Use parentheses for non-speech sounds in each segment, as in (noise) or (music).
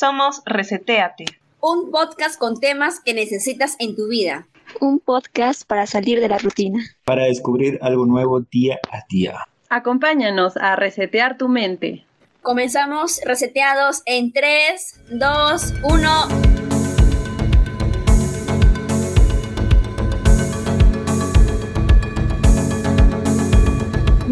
Somos Reseteate. Un podcast con temas que necesitas en tu vida. Un podcast para salir de la rutina. Para descubrir algo nuevo día a día. Acompáñanos a resetear tu mente. Comenzamos reseteados en 3, 2, 1.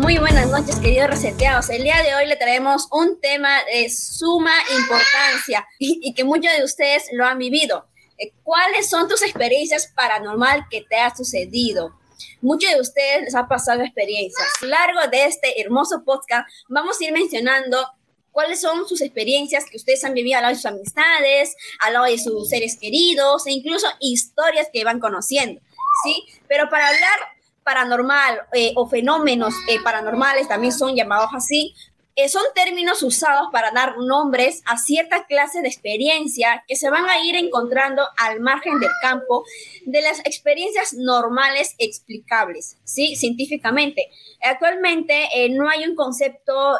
Muy buenas noches, queridos reseteados. El día de hoy le traemos un tema de suma importancia y, que muchos de ustedes lo han vivido. Eh, ¿Cuáles son tus experiencias paranormal que te ha sucedido? Muchos de ustedes les ha pasado experiencias. A lo largo de este hermoso podcast vamos a ir mencionando cuáles son sus experiencias que ustedes han vivido al lado de sus amistades, al lado de sus seres queridos e incluso historias que van conociendo. ¿Sí? Pero para hablar paranormal eh, o fenómenos eh, paranormales también son llamados así, eh, son términos usados para dar nombres a cierta clase de experiencia que se van a ir encontrando al margen del campo de las experiencias normales explicables, ¿sí? Científicamente. Actualmente no hay un concepto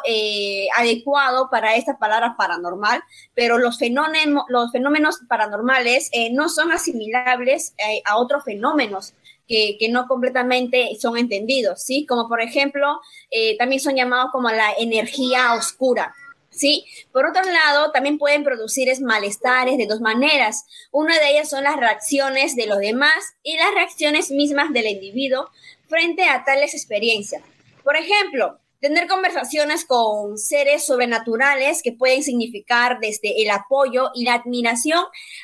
adecuado para esta palabra paranormal, pero los los fenómenos paranormales no son asimilables a otros fenómenos que, no completamente son entendidos, ¿sí? Como por ejemplo, eh, también son llamados como la energía oscura, ¿sí? Por otro lado, también pueden producir malestares de dos maneras. Una de ellas son las reacciones de los demás y las reacciones mismas del individuo frente a tales experiencias. Por ejemplo, tener conversaciones con seres sobrenaturales que pueden significar desde el apoyo y la admiración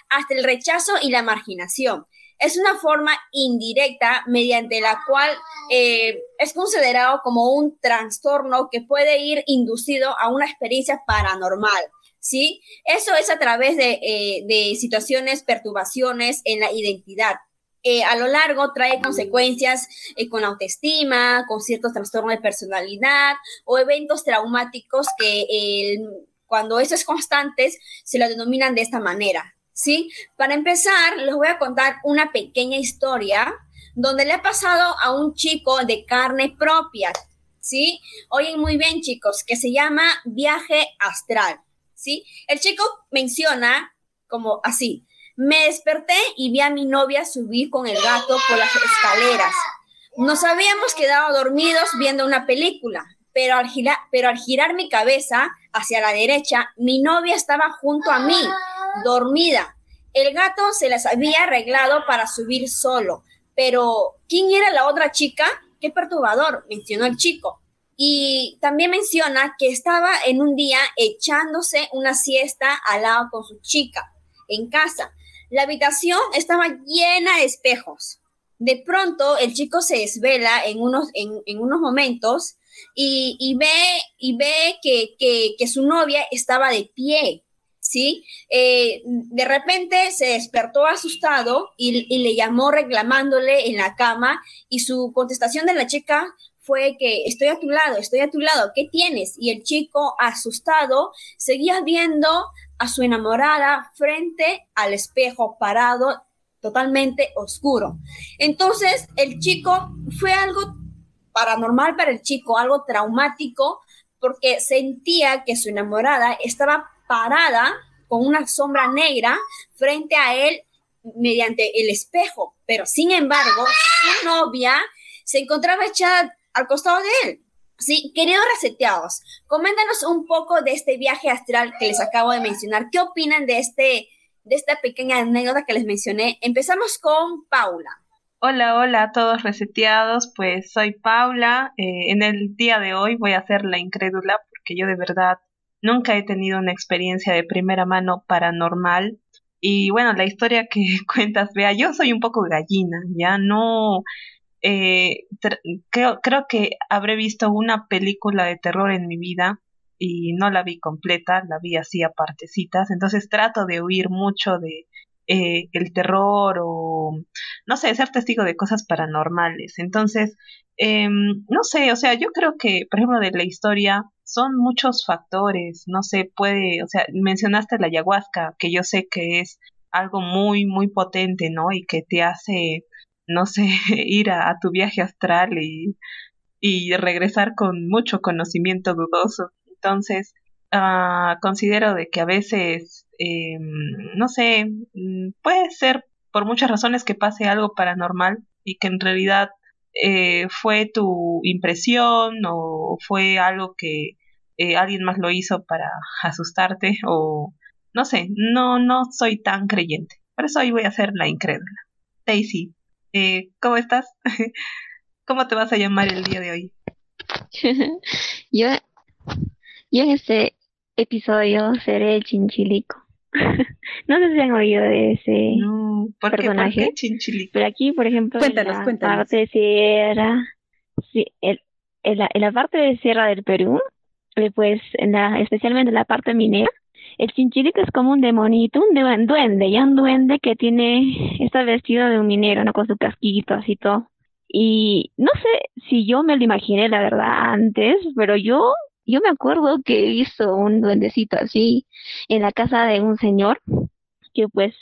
hasta el rechazo y la marginación es una forma indirecta mediante la cual eh, es considerado como un trastorno que puede ir inducido a una experiencia paranormal. ¿Sí? Eso es a través de, eh, situaciones, perturbaciones en la identidad. Eh, a lo largo trae consecuencias con autoestima, con ciertos trastornos de personalidad o eventos traumáticos que cuando eso es constantes se lo denominan de esta manera. ¿Sí? Para empezar, les voy a contar una pequeña historia donde le ha pasado a un chico de carne propia, ¿sí? Oyen muy bien, chicos, que se llama viaje astral, ¿sí? El chico menciona como así, me desperté y vi a mi novia subir con el gato por las escaleras. Nos habíamos quedado dormidos viendo una película, pero al, pero al girar mi cabeza hacia la derecha, mi novia estaba junto a mí dormida. El gato se las había arreglado para subir solo, pero ¿quién era la otra chica? Qué perturbador, mencionó el chico. Y también menciona que estaba en un día echándose una siesta al lado con su chica en casa. La habitación estaba llena de espejos. De pronto el chico se desvela en unos, en, unos momentos y, ve, y ve que, que su novia estaba de pie ¿sí? Eh, de repente se despertó asustado y, le llamó reclamándole en la cama y su contestación de la chica fue que estoy a tu lado, estoy a tu lado, ¿qué tienes? Y el chico, asustado, seguía viendo a su enamorada frente al espejo parado totalmente oscuro. Entonces, el chico fue algo paranormal para el chico, algo traumático, porque sentía que su enamorada estaba parada con una sombra negra frente a él mediante el espejo, pero sin embargo, su novia se encontraba echada al costado de él. Sí, queridos reseteados, coméntanos un poco de este viaje astral que les acabo de mencionar. ¿Qué opinan de este de esta pequeña anécdota que les mencioné? Empezamos con Paula. Hola, hola a todos reseteados, pues soy Paula. Eh, en el día de hoy voy a ser la incrédula porque yo de verdad Nunca he tenido una experiencia de primera mano paranormal. Y bueno, la historia que (laughs) cuentas, vea, yo soy un poco gallina, ya no... Eh, creo, creo que habré visto una película de terror en mi vida y no la vi completa, la vi así a partecitas, entonces trato de huir mucho de eh, el terror o no sé, ser testigo de cosas paranormales. Entonces, eh, no sé, o sea, yo creo que, por ejemplo, de la historia, son muchos factores, no sé, puede, o sea, mencionaste la ayahuasca, que yo sé que es algo muy, muy potente, ¿no? Y que te hace, no sé, (laughs) ir a, tu viaje astral y, y regresar con mucho conocimiento dudoso. Entonces, uh, considero de que a veces eh, no sé, puede ser por muchas razones que pase algo paranormal y que en realidad eh, fue tu impresión o fue algo que eh, alguien más lo hizo para asustarte o no sé, no, no soy tan creyente. Por eso hoy voy a ser la incrédula. Daisy, eh, ¿cómo estás? (laughs) ¿Cómo te vas a llamar el día de hoy? (laughs) yo, yo en este episodio seré Chinchilico. (laughs) no sé si han oído de ese personaje. Pero aquí, por ejemplo, en la parte de Sierra, sí, el, en, la, en la parte de Sierra del Perú, eh, pues en la, especialmente en la parte minera, el chinchilico es como un demonito, un duende, ya un duende que tiene, está vestido de un minero, ¿no? Con su casquito así todo. Y no sé si yo me lo imaginé, la verdad, antes, pero yo, yo me acuerdo que he visto un duendecito así en la casa de un señor que pues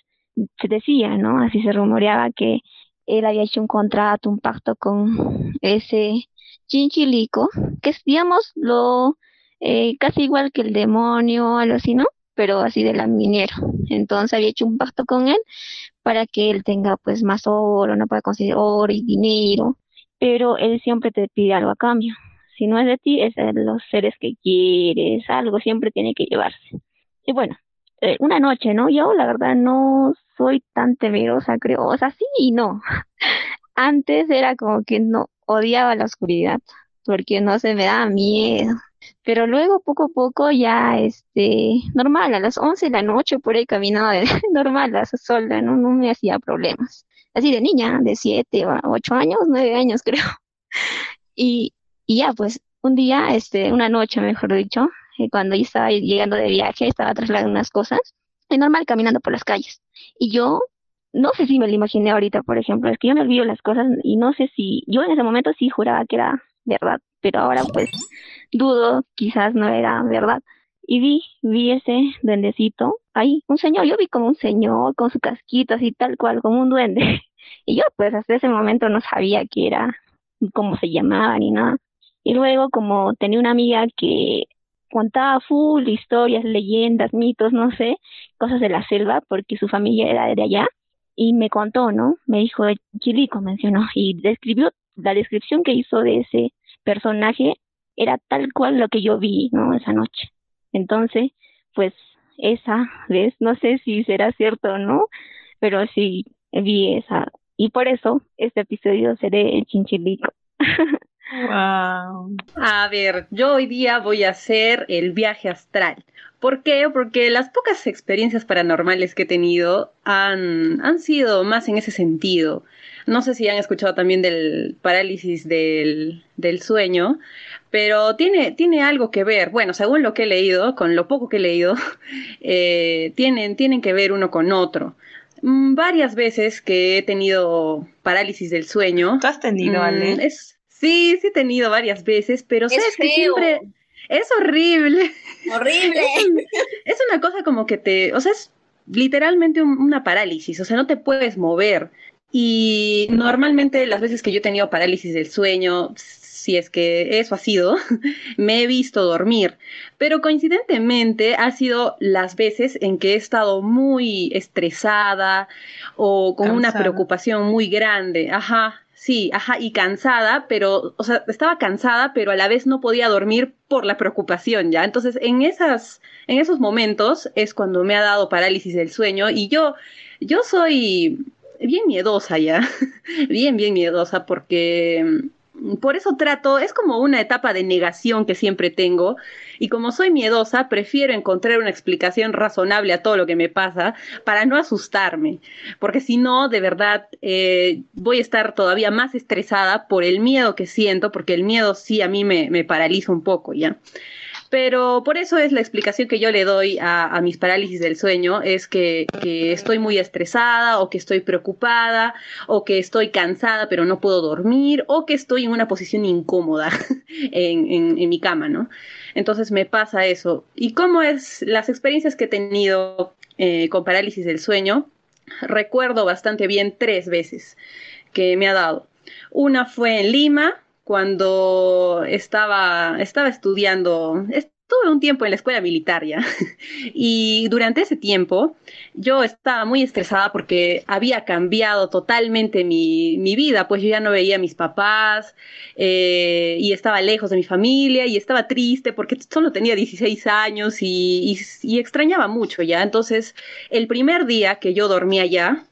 se decía, ¿no? Así se rumoreaba que él había hecho un contrato, un pacto con ese chinchilico, que es, digamos, lo eh, casi igual que el demonio, algo así, ¿no? Pero así de la minero. Entonces había hecho un pacto con él para que él tenga pues más oro, no puede conseguir oro y dinero, pero él siempre te pide algo a cambio. Si no es de ti, es de los seres que quieres, algo siempre tiene que llevarse. Y bueno, eh, una noche, ¿no? Yo la verdad no soy tan temerosa, creo, o sea, sí y no. (laughs) Antes era como que no odiaba la oscuridad, porque no se me daba miedo. Pero luego, poco a poco, ya, este, normal, a las 11 de la noche por ahí caminaba de, (laughs) normal, a sola, ¿no? no me hacía problemas. Así de niña, de 7 o 8 años, 9 años (laughs) creo. Y, y ya, pues, un día, este, una noche, mejor dicho, eh, cuando yo estaba llegando de viaje, estaba trasladando unas cosas, y normal caminando por las calles. Y yo, no sé si me lo imaginé ahorita, por ejemplo, es que yo me olvido las cosas y no sé si, yo en ese momento sí juraba que era verdad, pero ahora pues dudo, quizás no era verdad. Y vi, vi ese duendecito ahí, un señor, yo vi como un señor con su casquito así tal cual, como un duende. (laughs) Y yo pues hasta ese momento no sabía qué era, cómo se llamaba ni nada. Y luego como tenía una amiga que contaba full historias, leyendas, mitos, no sé, cosas de la selva, porque su familia era de allá, y me contó, ¿no? Me dijo, Chilico mencionó, y describió la descripción que hizo de ese personaje era tal cual lo que yo vi, ¿no? Esa noche. Entonces, pues esa vez, no sé si será cierto o no, pero sí vi esa. Y por eso este episodio seré el chinchilico. (laughs) Wow. A ver, yo hoy día voy a hacer el viaje astral. ¿Por qué? Porque las pocas experiencias paranormales que he tenido han, han sido más en ese sentido. No sé si han escuchado también del parálisis del, del sueño, pero tiene, tiene algo que ver, bueno, según lo que he leído, con lo poco que he leído, (laughs) eh, tienen, tienen que ver uno con otro. Mm, varias veces que he tenido parálisis del sueño. ¿Tú has tenido, mm, Ale? Es, sí, sí he tenido varias veces, pero sabes que siempre... Es horrible. Horrible. (laughs) Es, una cosa como que te, o sea, es literalmente una parálisis, o sea, no te puedes mover. Y normalmente las veces que yo he tenido parálisis del sueño, si es que eso ha sido, (laughs) me he visto dormir. Pero coincidentemente ha sido las veces en que he estado muy estresada o con una preocupación muy grande. Ajá, sí, ajá, y cansada, pero, o sea, estaba cansada, pero a la vez no podía dormir por la preocupación, ¿ya? Entonces, en esas, en esos momentos es cuando me ha dado parálisis del sueño y yo, yo soy bien miedosa ya, (laughs) bien, bien miedosa porque por eso trato, es como una etapa de negación que siempre tengo y como soy miedosa, prefiero encontrar una explicación razonable a todo lo que me pasa para no asustarme, porque si no, de verdad, eh, voy a estar todavía más estresada por el miedo que siento, porque el miedo sí a mí me, me paraliza un poco, ¿ya? Pero por eso es la explicación que yo le doy a, mis parálisis del sueño, es que, estoy muy estresada o que estoy preocupada o que estoy cansada pero no puedo dormir o que estoy en una posición incómoda (laughs) en, mi cama, ¿no? Entonces me pasa eso. ¿Y cómo es las experiencias que he tenido eh, con parálisis del sueño? Recuerdo bastante bien tres veces que me ha dado. Una fue en Lima, cuando estaba, estaba estudiando, estuve un tiempo en la escuela militar ya. (laughs) y durante ese tiempo yo estaba muy estresada porque había cambiado totalmente mi, vida, pues yo ya no veía a mis papás eh, y estaba lejos de mi familia y estaba triste porque solo tenía 16 años y, extrañaba mucho ya. Entonces, el primer día que yo dormía ya,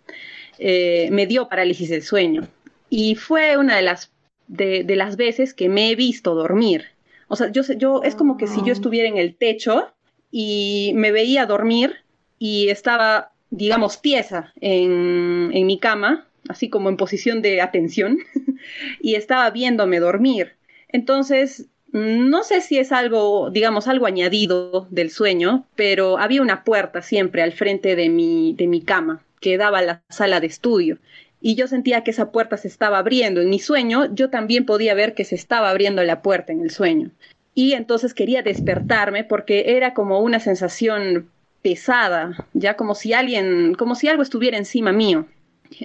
eh, me dio parálisis del sueño. Y fue una de las, de, de las veces que me he visto dormir. O sea, yo, yo es como que si yo ah. estuviera en el techo y me veía dormir y estaba, digamos, tiesa en, en mi cama, así como en posición de atención, (laughs) y estaba viéndome dormir. Entonces, no sé si es algo, digamos, algo añadido del sueño, pero había una puerta siempre al frente de mi, de mi cama que daba a la sala de estudio y yo sentía que esa puerta se estaba abriendo. En mi sueño yo también podía ver que se estaba abriendo la puerta en el sueño. Y entonces quería despertarme porque era como una sensación pesada, ya como si alguien, como si algo estuviera encima mío.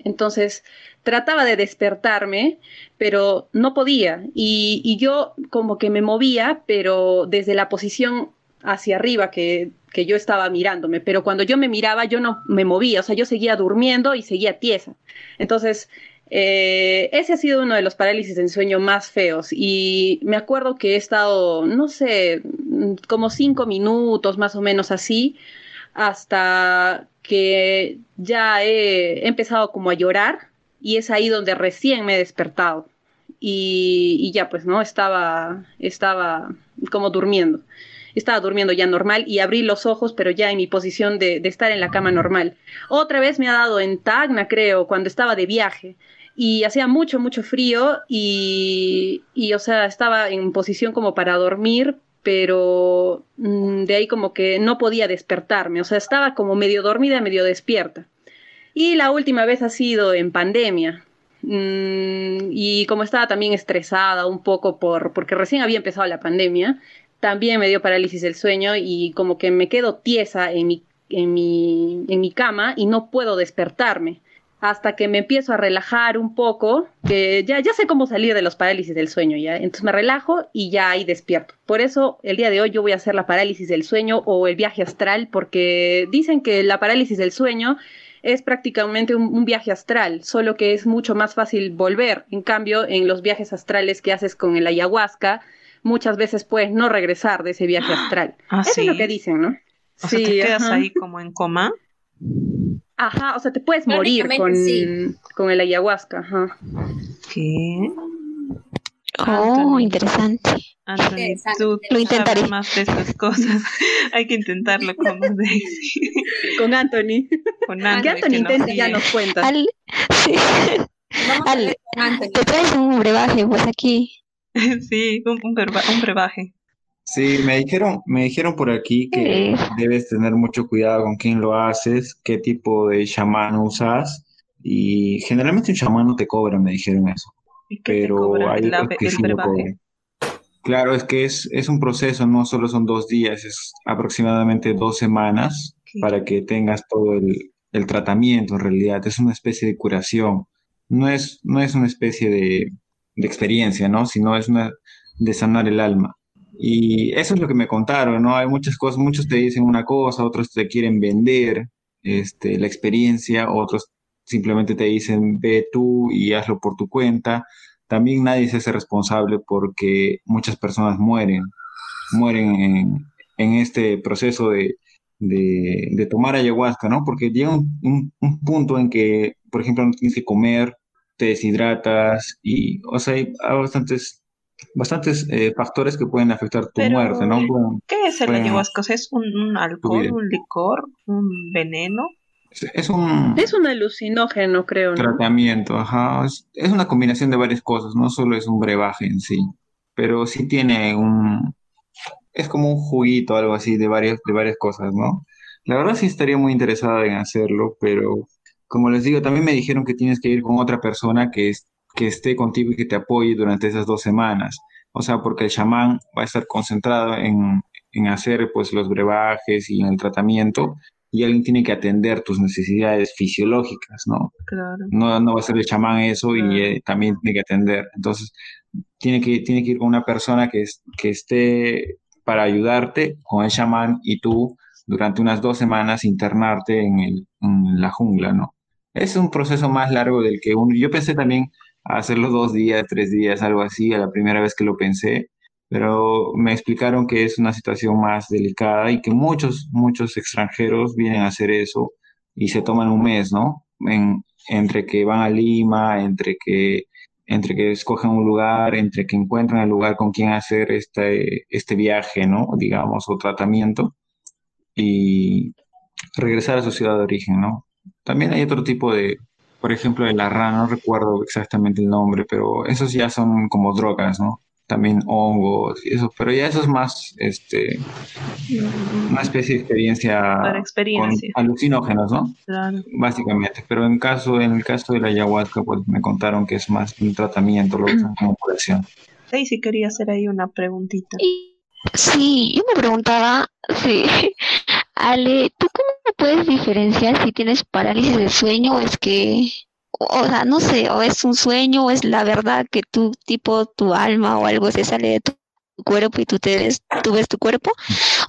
Entonces trataba de despertarme, pero no podía. Y, y yo como que me movía, pero desde la posición hacia arriba que que yo estaba mirándome, pero cuando yo me miraba yo no me movía, o sea, yo seguía durmiendo y seguía tiesa. Entonces, eh, ese ha sido uno de los parálisis en sueño más feos y me acuerdo que he estado, no sé, como cinco minutos más o menos así, hasta que ya he, empezado como a llorar y es ahí donde recién me he despertado. Y, y ya pues, ¿no? Estaba, estaba como durmiendo estaba durmiendo ya normal y abrí los ojos, pero ya en mi posición de, estar en la cama normal. Otra vez me ha dado en Tacna, creo, cuando estaba de viaje y hacía mucho, mucho frío y, y, o sea, estaba en posición como para dormir, pero mm, de ahí como que no podía despertarme, o sea, estaba como medio dormida, medio despierta. Y la última vez ha sido en pandemia. Mm, y como estaba también estresada un poco por, porque recién había empezado la pandemia, también me dio parálisis del sueño y como que me quedo tiesa en mi, en mi, en mi cama y no puedo despertarme hasta que me empiezo a relajar un poco, que ya, ya sé cómo salir de los parálisis del sueño, ¿ya? Entonces me relajo y ya ahí despierto. Por eso el día de hoy yo voy a hacer la parálisis del sueño o el viaje astral, porque dicen que la parálisis del sueño es prácticamente un, un, viaje astral, solo que es mucho más fácil volver. En cambio, en los viajes astrales que haces con el ayahuasca, muchas veces puedes no regresar de ese viaje astral. Ah, Eso es lo que dicen, ¿no? O sea, te quedas ahí como en coma. Ajá, o sea, te puedes morir con, con el ayahuasca. Ajá. ¿Qué? Oh, interesante. Anthony, tú lo intentaré. más de estas cosas. (laughs) Hay que intentarlo con Daisy. (laughs) con Anthony. Con Anthony. Que Anthony intente ya nos cuenta. Al, (laughs) sí. Al, te traes un brebaje, pues aquí. (laughs) sí, un, un, brebaje. Sí, me dijeron, me dijeron por aquí que debes tener mucho cuidado con quién lo haces, qué tipo de chamán usas, y generalmente un chamán no te cobra, me dijeron eso. Pero hay que sí lo Claro, es que es, es un proceso, no solo son dos días, es aproximadamente dos semanas para que tengas todo el, el tratamiento en realidad, es una especie de curación, no es, no es una especie de, de experiencia, ¿no? Sino es una de sanar el alma. Y eso es lo que me contaron, ¿no? Hay muchas cosas, muchos te dicen una cosa, otros te quieren vender este, la experiencia, otros simplemente te dicen ve tú y hazlo por tu cuenta. También nadie se hace responsable porque muchas personas mueren, mueren en, este proceso de, de, de, tomar ayahuasca, ¿no? Porque llega un, un, punto en que, por ejemplo, no tienes que comer, te deshidratas y, o sea, hay, bastantes, bastantes eh, factores que pueden afectar tu muerte, ¿no? ¿Qué es el ayahuasca? ¿Es un, alcohol, un licor, un veneno? Es, un... Es un alucinógeno, creo. ¿no? Tratamiento, ajá. Es, es, una combinación de varias cosas, no solo es un brebaje en sí, pero sí tiene un... Es como un juguito, algo así, de varias, de varias cosas, ¿no? La verdad sí estaría muy interesada en hacerlo, pero como les digo, también me dijeron que tienes que ir con otra persona que, es, que esté contigo y que te apoye durante esas dos semanas. O sea, porque el chamán va a estar concentrado en, en hacer pues los brebajes y en el tratamiento y alguien tiene que atender tus necesidades fisiológicas, ¿no? Claro. No, no va a ser el chamán eso y eh, también tiene que atender. Entonces, tiene que, tiene que ir con una persona que, es, que esté para ayudarte con el chamán y tú durante unas dos semanas internarte en, el, en la jungla, ¿no? Es un proceso más largo del que uno... Yo pensé también hacerlo dos días, tres días, algo así, a la primera vez que lo pensé, pero me explicaron que es una situación más delicada y que muchos, muchos extranjeros vienen a hacer eso y se toman un mes, ¿no? entre que van a Lima, entre que, entre que escogen un lugar, entre que encuentran el lugar con quien hacer este, este viaje, ¿no? Digamos, o tratamiento, y regresar a su ciudad de origen, ¿no? También hay otro tipo de, por ejemplo, el rana, no recuerdo exactamente el nombre, pero esos ya son como drogas, ¿no? también hongos y eso, pero ya eso es más este una especie de experiencia, Para experiencia. con alucinógenos, ¿no? Claro. Básicamente, pero en caso en el caso de la ayahuasca pues me contaron que es más un tratamiento, lo usan como curación. Sí, sí quería hacer ahí una preguntita. Sí, yo me preguntaba, sí, (laughs) Ale, ¿tú cómo puedes diferenciar si tienes parálisis de sueño o es que o sea, no sé, o es un sueño o es la verdad que tú, tipo, tu alma o algo se sale de tu cuerpo y tú te ves, tú ves tu cuerpo,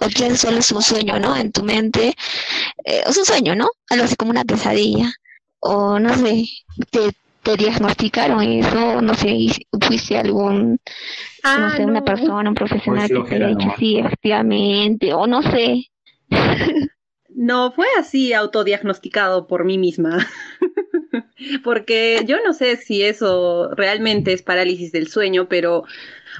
o quizás solo es un sueño, ¿no? En tu mente, eh, es un sueño, ¿no? Algo así como una pesadilla, o no sé, te, te diagnosticaron eso, no sé, fuiste algún, no ah, sé, una persona, un profesional que te haya dicho, sí, efectivamente, o no sé. (laughs) No, fue así autodiagnosticado por mí misma. (laughs) Porque yo no sé si eso realmente es parálisis del sueño, pero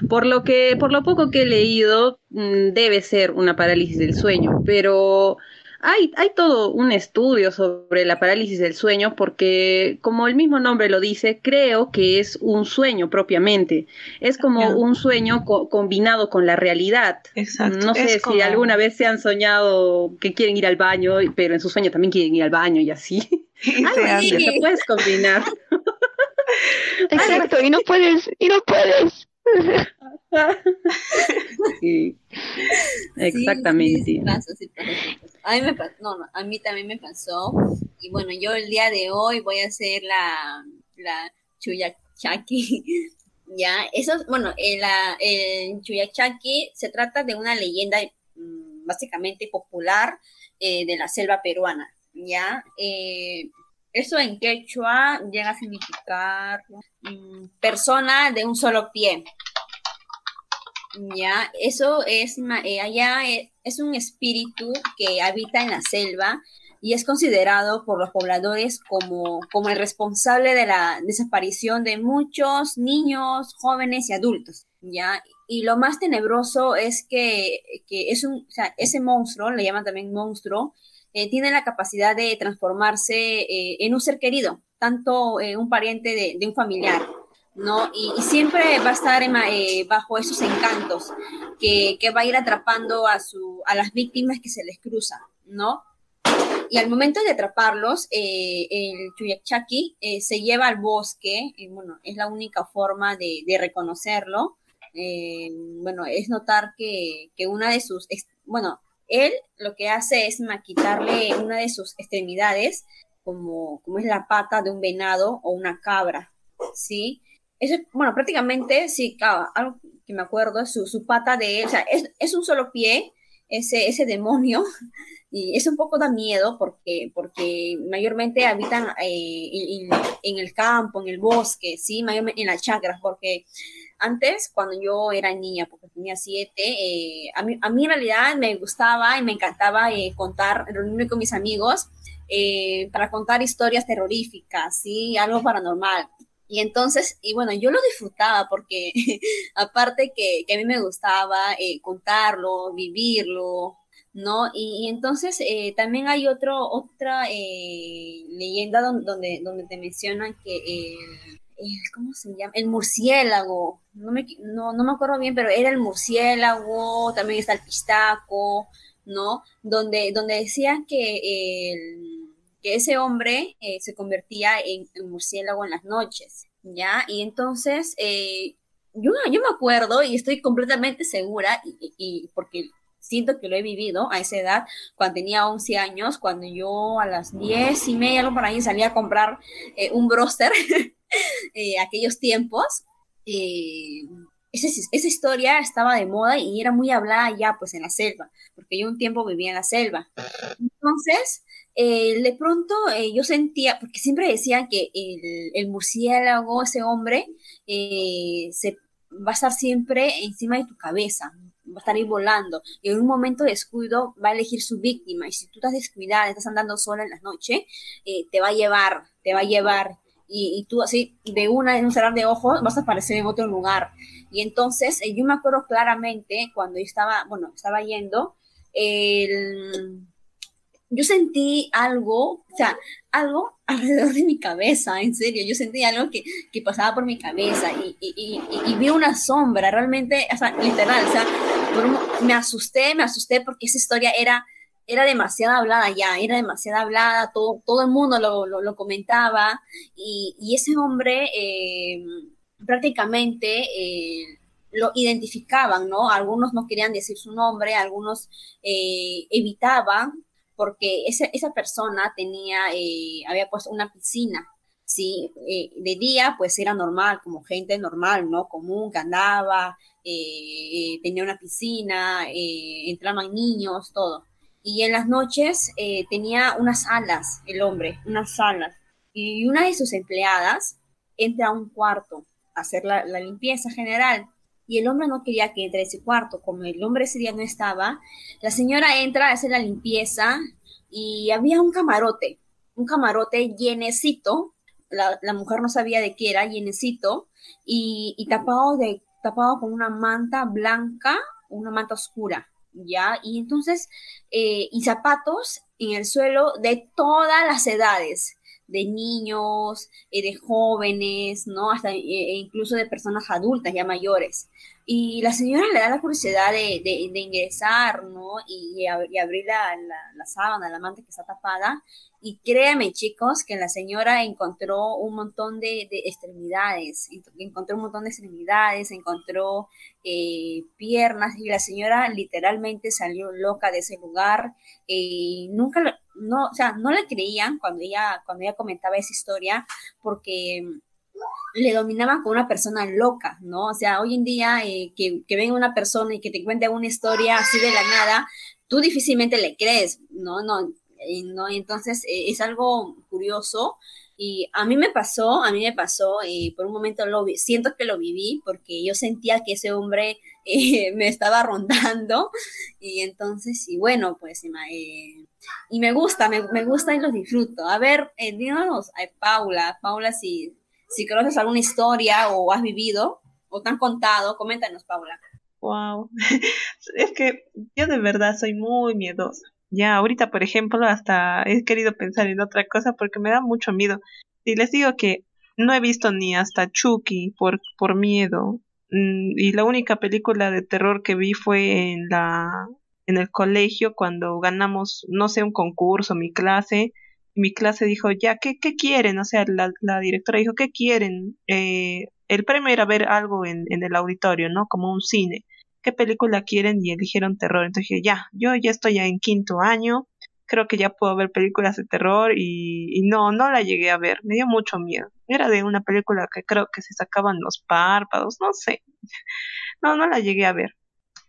por lo que, por lo poco que he leído, mm, debe ser una parálisis del sueño. Pero hay, hay todo un estudio sobre la parálisis del sueño porque, como el mismo nombre lo dice, creo que es un sueño propiamente. Es como un sueño combinado con la realidad. Exacto. No sé si alguna vez se han soñado que quieren ir al baño, pero en su sueño también quieren ir al baño y así. (laughs) así, se puedes combinar. Exacto, y no puedes, y no puedes. (laughs) sí, exactamente. a, mí me no, a mí también me pasó. Y bueno, yo el día de hoy voy a hacer la, la Chuyachaki. (laughs) ya, eso, bueno, el, el Chuyachaki se trata de una leyenda mm, básicamente popular eh, de la selva peruana. Ya, eh, eso en quechua llega a significar persona de un solo pie. Ya, eso es eh, allá eh, es un espíritu que habita en la selva y es considerado por los pobladores como, como el responsable de la desaparición de muchos niños, jóvenes y adultos. ¿ya? Y lo más tenebroso es que, es un, o sea, ese monstruo, le llaman también monstruo, eh, tiene la capacidad de transformarse en un ser querido, tanto un pariente de un familiar. ¿no? Y, siempre va a estar eh, bajo esos encantos que, va a ir atrapando a, su, a las víctimas que se les cruzan, ¿no? Y al momento de atraparlos, eh, el Chuyachaki eh, se lleva al bosque, y bueno, es la única forma de, reconocerlo. bueno, es notar que, una de sus, bueno, él lo que hace es quitarle una de sus extremidades, como, como es la pata de un venado o una cabra, ¿sí? Eso es, bueno, prácticamente, sí, algo que me acuerdo es su, pata de, o sea, es, un solo pie, ese, ese demonio, (laughs) y eso un poco da miedo porque, porque mayormente habitan eh, en, el campo, en el bosque, ¿sí? Mayormente en las chacras, porque antes, cuando yo era niña, porque tenía siete, eh, a, mí, a mí en realidad me gustaba y me encantaba eh, contar, reunirme con mis amigos para contar historias terroríficas, ¿sí? Algo paranormal. Y entonces, y bueno, yo lo disfrutaba porque (laughs) aparte que, a mí me gustaba eh, contarlo, vivirlo, ¿no? Y, entonces eh, también hay otro, otra eh, leyenda donde, donde, te mencionan que ¿cómo se llama? El murciélago, no me, no, no me acuerdo bien, pero era el murciélago, también está el pistaco, ¿no? Donde, donde decían que que ese hombre eh, se convertía en, murciélago en las noches, ¿ya? Y entonces, eh, yo, yo me acuerdo y estoy completamente segura, y, porque siento que lo he vivido a esa edad, cuando tenía 11 años, cuando yo a las 10 y media, algo por ahí, salía a comprar eh, un broster, (laughs) aquellos tiempos, esa, esa, historia estaba de moda y era muy hablada ya pues en la selva, porque yo un tiempo vivía en la selva. Entonces, eh, de pronto eh, yo sentía, porque siempre decían que el, el murciélago, ese hombre, eh, se va a estar siempre encima de tu cabeza, va a estar ahí volando. Y en un momento de descuido va a elegir su víctima. Y si tú estás descuidada, estás andando sola en la noche, te va a llevar, te va a llevar y, tú así de una en un cerrar de ojos vas a aparecer en otro lugar. Y entonces eh, yo me acuerdo claramente cuando yo estaba, bueno, estaba yendo, el, yo sentí algo, o sea, algo (laughs) alrededor de mi cabeza, en serio, yo sentí algo que, que pasaba por mi cabeza y, y, y, vi una sombra, realmente, o sea, literal, o sea, me asusté, me asusté porque esa historia era era demasiado hablada ya, era demasiado hablada, todo, todo el mundo lo, lo, comentaba y, y, ese hombre eh, prácticamente eh, lo identificaban, ¿no? Algunos no querían decir su nombre, algunos eh, evitaban porque esa, esa persona tenía, había puesto una piscina, ¿sí? de día pues era normal, como gente normal, ¿no? Común, que andaba, tenía una piscina, entraban niños, todo y en las noches eh, tenía unas alas, el hombre, unas alas. Y una de sus empleadas entra a un cuarto a hacer la, limpieza general. Y el hombre no quería que entre a ese cuarto. Como el hombre ese día no estaba, la señora entra a hacer la limpieza y había un camarote, un camarote llenecito. La, la mujer no sabía de qué era, llenecito, y, y tapado, de, tapado con una manta blanca, una manta oscura ¿ya? Y entonces, eh, y zapatos en el suelo de todas las edades, de niños, eh, de jóvenes, ¿no? Hasta eh, incluso de personas adultas ya mayores. Y la señora le da la curiosidad de, de, ingresar, ¿no? Y, abrir la, la, sábana, la manta que está tapada. Y créanme, chicos, que la señora encontró un montón de, de extremidades. Encontró un montón de extremidades, encontró eh, piernas. Y la señora literalmente salió loca de ese lugar. y nunca, no, o sea, no le creían cuando ella, cuando ella comentaba esa historia, porque le dominaban con una persona loca, ¿no? O sea, hoy en día eh, que, que venga una persona y que te cuente una historia así de la nada, tú difícilmente le crees, ¿no? No, eh, no entonces eh, es algo curioso y a mí me pasó, a mí me pasó, por un momento lo vi, siento que lo viví porque yo sentía que ese hombre (laughs) me estaba rondando y entonces, y bueno, pues, y me gusta, me, gusta y lo disfruto. A ver, eh, díganos, Paula, Paula, si, si conoces alguna historia o has vivido o te han contado, coméntanos, Paula. Wow, (laughs) es que yo de verdad soy muy miedosa. Ya ahorita, por ejemplo, hasta he querido pensar en otra cosa porque me da mucho miedo. Si les digo que no he visto ni hasta Chucky por, por miedo, mm, y la única película de terror que vi fue en la en el colegio cuando ganamos, no sé, un concurso, mi clase, mi clase dijo, ya, ¿qué, qué quieren? O sea, la, directora dijo, ¿qué quieren? Eh, el premio era ver algo en, el auditorio, ¿no? Como un cine. ¿Qué película quieren? Y eligieron terror. Entonces dije, ya, yo ya estoy ya en quinto año, creo que ya puedo ver películas de terror y, y no, no la llegué a ver, me dio mucho miedo. Era de una película que creo que se sacaban los párpados, no sé. No, no la llegué a ver.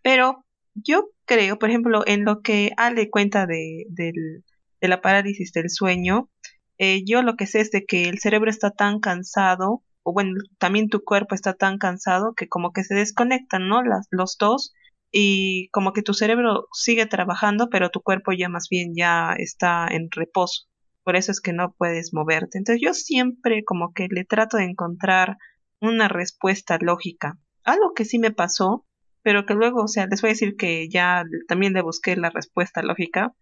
Pero yo creo, por ejemplo, en lo que Ale cuenta de, del, de la parálisis del sueño, eh, yo lo que sé es de que el cerebro está tan cansado, o bueno, también tu cuerpo está tan cansado que como que se desconectan, ¿no? Las, los dos y como que tu cerebro sigue trabajando, pero tu cuerpo ya más bien ya está en reposo. Por eso es que no puedes moverte. Entonces yo siempre como que le trato de encontrar una respuesta lógica. Algo que sí me pasó, pero que luego, o sea, les voy a decir que ya también le busqué la respuesta lógica,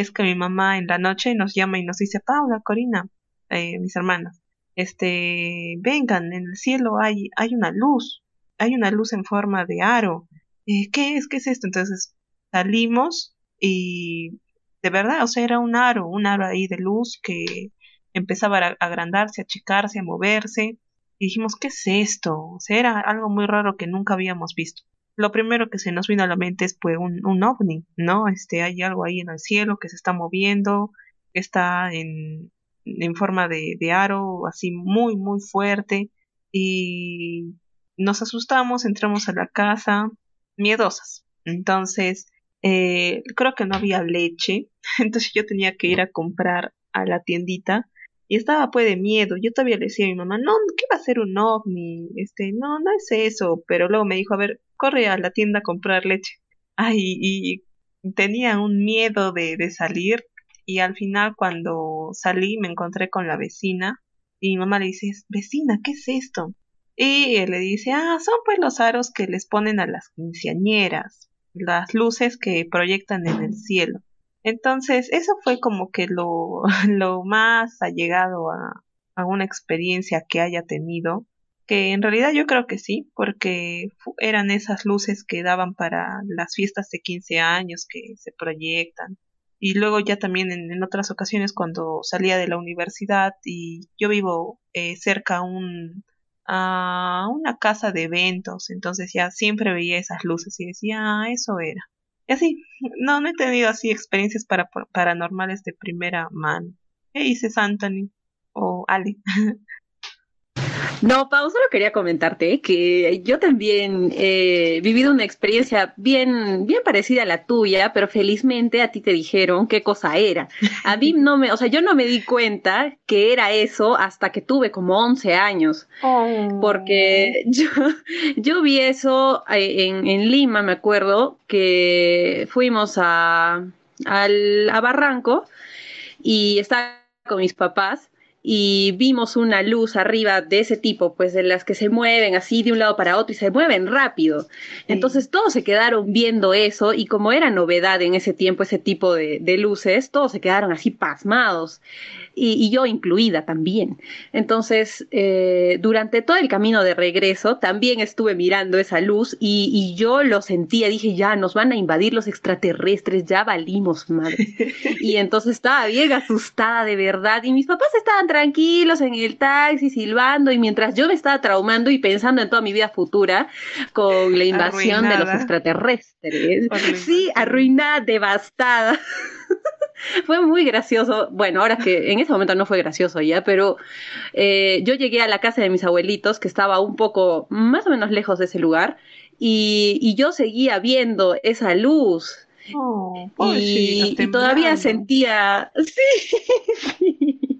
es que mi mamá en la noche nos llama y nos dice, Paula, Corina, eh, mis hermanas, este, vengan, en el cielo hay, hay una luz, hay una luz en forma de aro. Eh, ¿Qué es? ¿Qué es esto? Entonces salimos y de verdad, o sea, era un aro, un aro ahí de luz que empezaba a agrandarse, a achicarse, a moverse. Y dijimos, ¿qué es esto? O sea, era algo muy raro que nunca habíamos visto lo primero que se nos vino a la mente es pues un, ovni, ¿no? Este, hay algo ahí en el cielo que se está moviendo, está en, en forma de, de aro, así muy, muy fuerte. Y nos asustamos, entramos a la casa, miedosas. Entonces, eh, creo que no había leche, (laughs) entonces yo tenía que ir a comprar a la tiendita y estaba pues de miedo. Yo todavía le decía a mi mamá, no, ¿qué va a ser un ovni? Este, no, no es eso. Pero luego me dijo, a ver, corre a la tienda a comprar leche. Ay, y tenía un miedo de, de salir y al final cuando salí me encontré con la vecina y mi mamá le dice, vecina, ¿qué es esto? Y él le dice, ah, son pues los aros que les ponen a las quinceañeras, las luces que proyectan en el cielo. Entonces, eso fue como que lo, (laughs) lo más allegado a, a una experiencia que haya tenido, que en realidad yo creo que sí, porque eran esas luces que daban para las fiestas de 15 años que se proyectan. Y luego ya también en, otras ocasiones cuando salía de la universidad y yo vivo eh, cerca a un, a una casa de eventos, entonces ya siempre veía esas luces y decía, ah, eso era. Y así, (laughs) no, no he tenido así experiencias para, paranormales de primera mano. ¿Qué dices, Anthony? O Ali. (laughs) No, Pau, solo quería comentarte que yo también he vivido una experiencia bien, bien parecida a la tuya, pero felizmente a ti te dijeron qué cosa era. A mí (laughs) no me, o sea, yo no me di cuenta que era eso hasta que tuve como 11 años. Porque oh. (laughs) yo, yo vi eso eh, en, en Lima, me acuerdo, que fuimos a, al, a Barranco y estaba con mis papás y vimos una luz arriba de ese tipo, pues de las que se mueven así de un lado para otro y se mueven rápido. Entonces todos se quedaron viendo eso y como era novedad en ese tiempo ese tipo de, de luces, todos se quedaron así pasmados y, yo incluida también. Entonces, eh, durante todo el camino de regreso, también estuve mirando esa luz y, y, yo lo sentía, dije, ya nos van a invadir los extraterrestres, ya valimos, madre. y (laughs) entonces estaba bien asustada de verdad y mis papás estaban tranquilos en el taxi, silbando y mientras yo me estaba traumando y pensando en toda mi vida futura con la invasión de los extraterrestres. Sí, arruinada, devastada. (laughs) fue muy gracioso. Bueno, ahora que en ese momento no fue gracioso ya, pero eh, yo llegué a la casa de mis abuelitos, que estaba un poco más o menos lejos de ese lugar, y, yo seguía viendo esa luz. Oh, y, y, todavía sentía, (laughs) sí,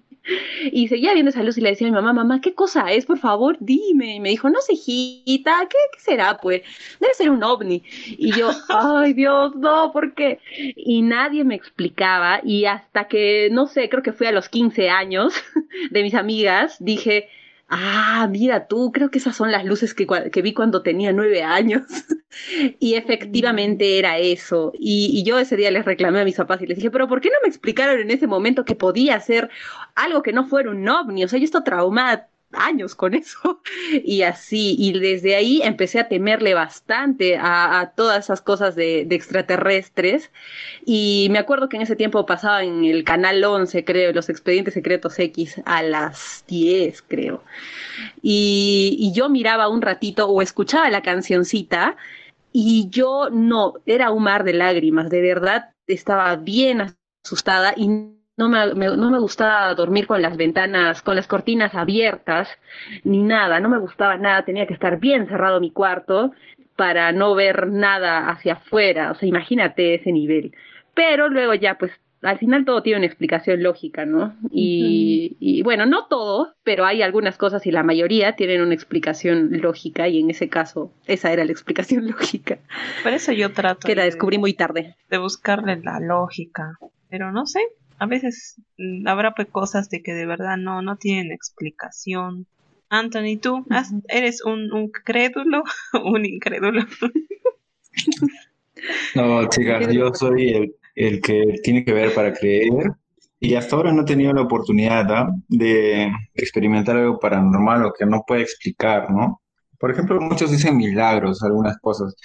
y seguía viendo esa luz y le decía a mi mamá, mamá, ¿qué cosa es? Por favor, dime. Y me dijo, no sé, hijita, ¿qué, ¿qué, será? Pues debe ser un ovni. Y yo, (laughs) ay Dios, no, ¿por qué? Y nadie me explicaba y hasta que, no sé, creo que fui a los 15 años (laughs) de mis amigas, dije, ah, mira tú, creo que esas son las luces que, que vi cuando tenía nueve años. (laughs) y efectivamente era eso. Y, yo ese día les reclamé a mis papás y les dije, pero ¿por qué no me explicaron en ese momento que podía ser algo que no fuera un ovni? O sea, yo estoy traumada años con eso. (laughs) Y así y desde ahí empecé a temerle bastante a, todas esas cosas de, extraterrestres. Y me acuerdo que en ese tiempo pasaba en el canal 11 creo los expedientes secretos X a las 10 creo. Y, y yo miraba un ratito o escuchaba la cancioncita y yo no, era un mar de lágrimas, de verdad estaba bien asustada y no me, no me gustaba dormir con las ventanas, con las cortinas abiertas, ni nada, no me gustaba nada, tenía que estar bien cerrado mi cuarto para no ver nada hacia afuera, o sea, imagínate ese nivel. Pero luego ya, pues, al final todo tiene una explicación lógica, ¿no? Y, y, bueno, no todo, pero hay algunas cosas y la mayoría tienen una explicación lógica y en ese caso esa era la explicación (laughs) lógica. Por eso yo trato. Que la descubrí muy tarde. De buscarle la lógica, pero no sé, a veces mm, habrá pues cosas de que de verdad no, no tienen explicación. Anthony, ¿tú eres un, un crédulo (laughs) un incrédulo? no, chicas, yo soy el, el, que tiene que ver para creer. Y hasta ahora no he tenido la oportunidad ¿ah? de experimentar algo paranormal o que no puede explicar, ¿no? Por ejemplo, muchos dicen milagros, algunas cosas,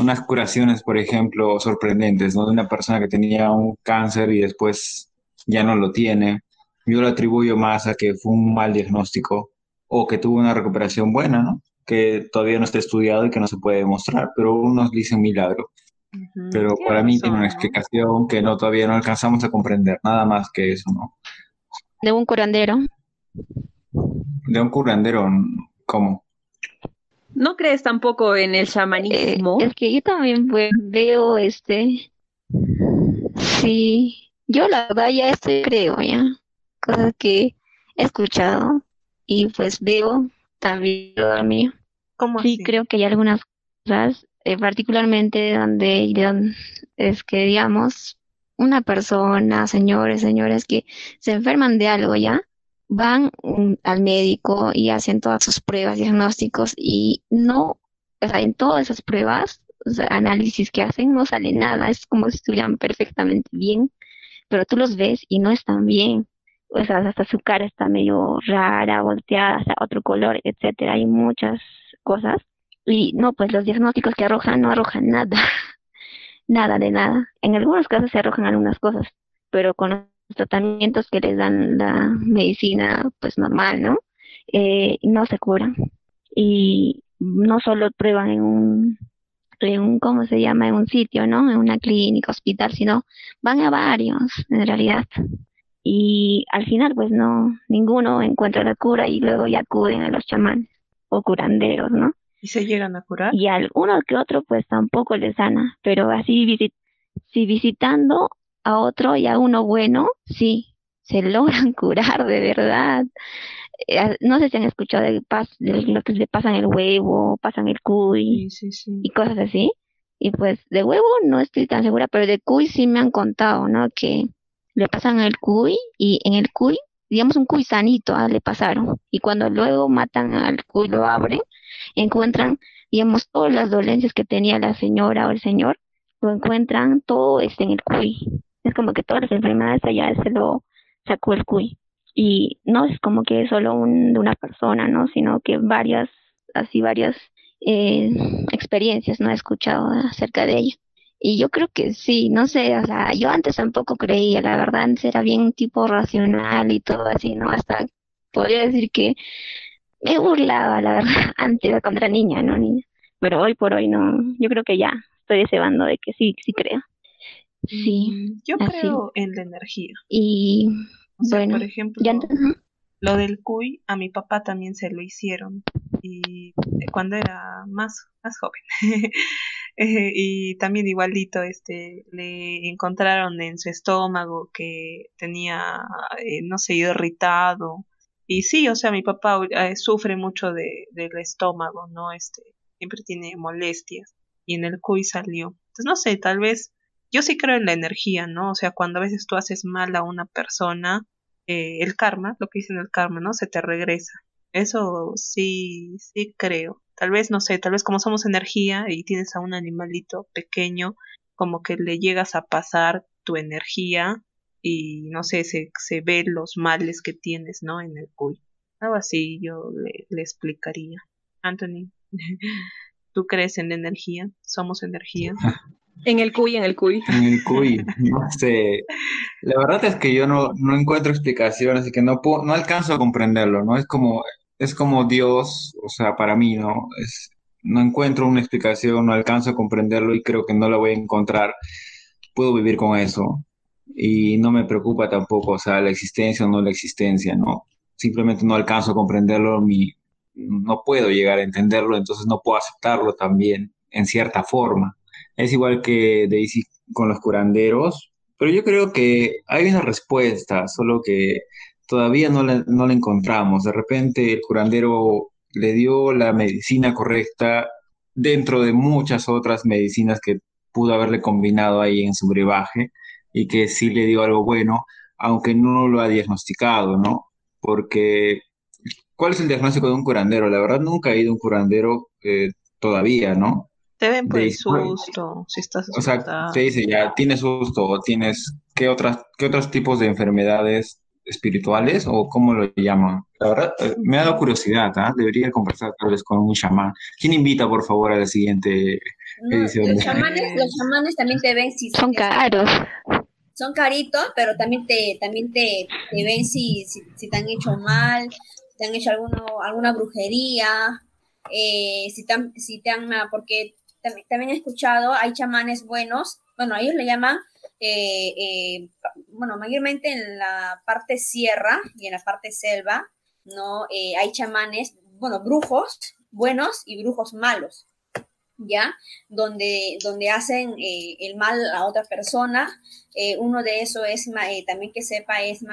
unas curaciones, por ejemplo, sorprendentes, ¿no? De una persona que tenía un cáncer y después ya no lo tiene. Yo lo atribuyo más a que fue un mal diagnóstico o que tuvo una recuperación buena, ¿no? Que todavía no está estudiado y que no se puede demostrar, pero unos dicen milagro. Pero para mí tiene una explicación que no todavía no alcanzamos a comprender, nada más que eso, ¿no? De un curandero. De un curandero, ¿cómo? ¿No crees tampoco en el chamanismo? Eh, es que yo también pues, veo este. Sí, yo la verdad ya estoy, creo, ya. Cosas que he escuchado y pues veo también lo mío. ¿Cómo sí, creo que hay algunas cosas, eh, particularmente donde es que, digamos, una persona, señores, señores, que se enferman de algo ya, van al médico y hacen todas sus pruebas, diagnósticos y no, o sea, en todas esas pruebas, o sea, análisis que hacen, no sale nada, es como si estuvieran perfectamente bien, pero tú los ves y no están bien, o sea, hasta su cara está medio rara, volteada, hasta otro color, etcétera, hay muchas cosas y no, pues los diagnósticos que arrojan no arrojan nada, (laughs) nada de nada. En algunos casos se arrojan algunas cosas, pero con tratamientos que les dan la medicina pues normal, ¿no? Eh, no se curan. Y no solo prueban en un, en un, ¿cómo se llama? En un sitio, ¿no? En una clínica, hospital, sino van a varios, en realidad. Y al final, pues no, ninguno encuentra la cura y luego ya acuden a los chamanes o curanderos, ¿no? ¿Y se llegan a curar? Y alguno que otro, pues tampoco les sana, pero así si visitando a otro y a uno bueno, sí, se logran (laughs) curar de verdad. Eh, no sé si han escuchado de, lo que le pasan el huevo, pasan el cuy y cosas así. Y pues de huevo no estoy tan segura, pero de cuy sí me han contado, ¿no? Que le pasan el cuy y en el cuy, digamos un cuy sanito, ah, le pasaron. Y cuando luego matan al cuy, lo abren, encuentran, digamos, todas las dolencias que tenía la señora o el señor, lo encuentran todo este en el cuy. Es como que todas las enfermedades allá se lo sacó el cuy. Y no es como que solo un, de una persona, ¿no? Sino que varias, así varias eh, experiencias, ¿no? He escuchado acerca de ello. Y yo creo que sí, no sé, o sea, yo antes tampoco creía, la verdad, antes era bien tipo racional y todo así, ¿no? Hasta podría decir que me burlaba, la verdad, (laughs) antes contra niña, ¿no? Niña. Pero hoy por hoy no, yo creo que ya estoy ese bando de que sí, sí creo. Sí. Mm, yo creo en la energía. Y bueno, por ejemplo, lo del cuy a mi papá también se lo hicieron y eh, cuando era más más joven. (laughs) Eh, y también igualito este le encontraron en su estómago que tenía eh, no sé irritado y sí o sea mi papá sufre mucho de, del estómago no este siempre tiene molestias y en el cuy salió entonces no sé tal vez yo sí creo en la energía, ¿no? O sea, cuando a veces tú haces mal a una persona, eh, el karma, lo que dicen el karma, ¿no? Se te regresa. Eso sí, sí creo. Tal vez, no sé, tal vez como somos energía y tienes a un animalito pequeño, como que le llegas a pasar tu energía y no sé, se, se ve los males que tienes, ¿no? En el cuy. Algo así yo le, le explicaría. Anthony, (laughs) ¿tú crees en la energía? ¿Somos energía? (laughs) En el cuy, en el cuy. En el cuy, no sé. La verdad es que yo no, no encuentro explicaciones y que no puedo, no alcanzo a comprenderlo, ¿no? Es como, es como Dios, o sea, para mí, ¿no? Es, no encuentro una explicación, no alcanzo a comprenderlo y creo que no la voy a encontrar. Puedo vivir con eso y no me preocupa tampoco, o sea, la existencia o no la existencia, ¿no? Simplemente no alcanzo a comprenderlo, mi, no puedo llegar a entenderlo, entonces no puedo aceptarlo también en cierta forma. Es igual que Daisy con los curanderos, pero yo creo que hay una respuesta, solo que todavía no la, no la encontramos. De repente el curandero le dio la medicina correcta dentro de muchas otras medicinas que pudo haberle combinado ahí en su brebaje y que sí le dio algo bueno, aunque no lo ha diagnosticado, ¿no? Porque, ¿cuál es el diagnóstico de un curandero? La verdad nunca ha ido un curandero eh, todavía, ¿no? Te ven por el susto, si estás O sea, te dice ya, tienes susto o tienes, ¿qué, otras, ¿qué otros tipos de enfermedades espirituales o cómo lo llaman? La verdad, eh, me ha dado curiosidad, ¿ah? Debería conversar tal vez con un chamán. ¿Quién invita, por favor, a la siguiente edición? Los chamanes, los chamanes también te ven si son caros. Son caritos, pero también te, también te, te ven si, si, si, te han hecho mal, te han hecho alguno, alguna brujería, eh, si, te, si te han, porque también, he escuchado, hay chamanes buenos, bueno, ellos le llaman, eh, eh, bueno, mayormente en la parte sierra y en la parte selva, ¿no? Eh, hay chamanes, bueno, brujos, buenos y brujos malos. ¿ya? Donde, donde hacen el mal a otra persona. Uno de esos es, también que sepa, es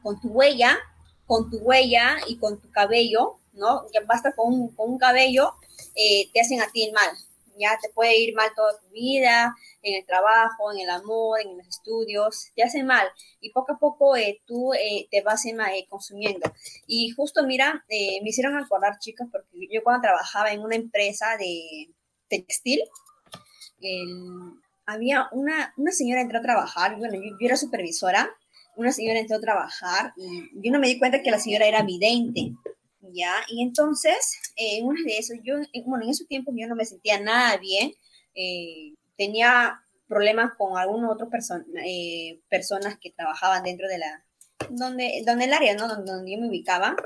con tu huella, con tu huella y con tu cabello, ¿no? Ya basta con un, con un cabello, te hacen a ti el mal, ya te puede ir mal toda tu vida, en el trabajo, en el amor, en los estudios, te hacen mal y poco a poco tú te vas consumiendo. Y justo, mira, me hicieron acordar, chicos, porque yo cuando trabajaba en una empresa de, textil, había una, una señora entró a trabajar, bueno, yo, era supervisora, una señora entró a trabajar y yo no me di cuenta que la señora era vidente, ¿ya? Y entonces, eh, en una de esos, yo, bueno, en esos tiempos yo no me sentía nada bien, eh, tenía problemas con algunas otras personas eh, personas que trabajaban dentro de la, donde, donde el área, ¿no? Donde, donde yo me ubicaba.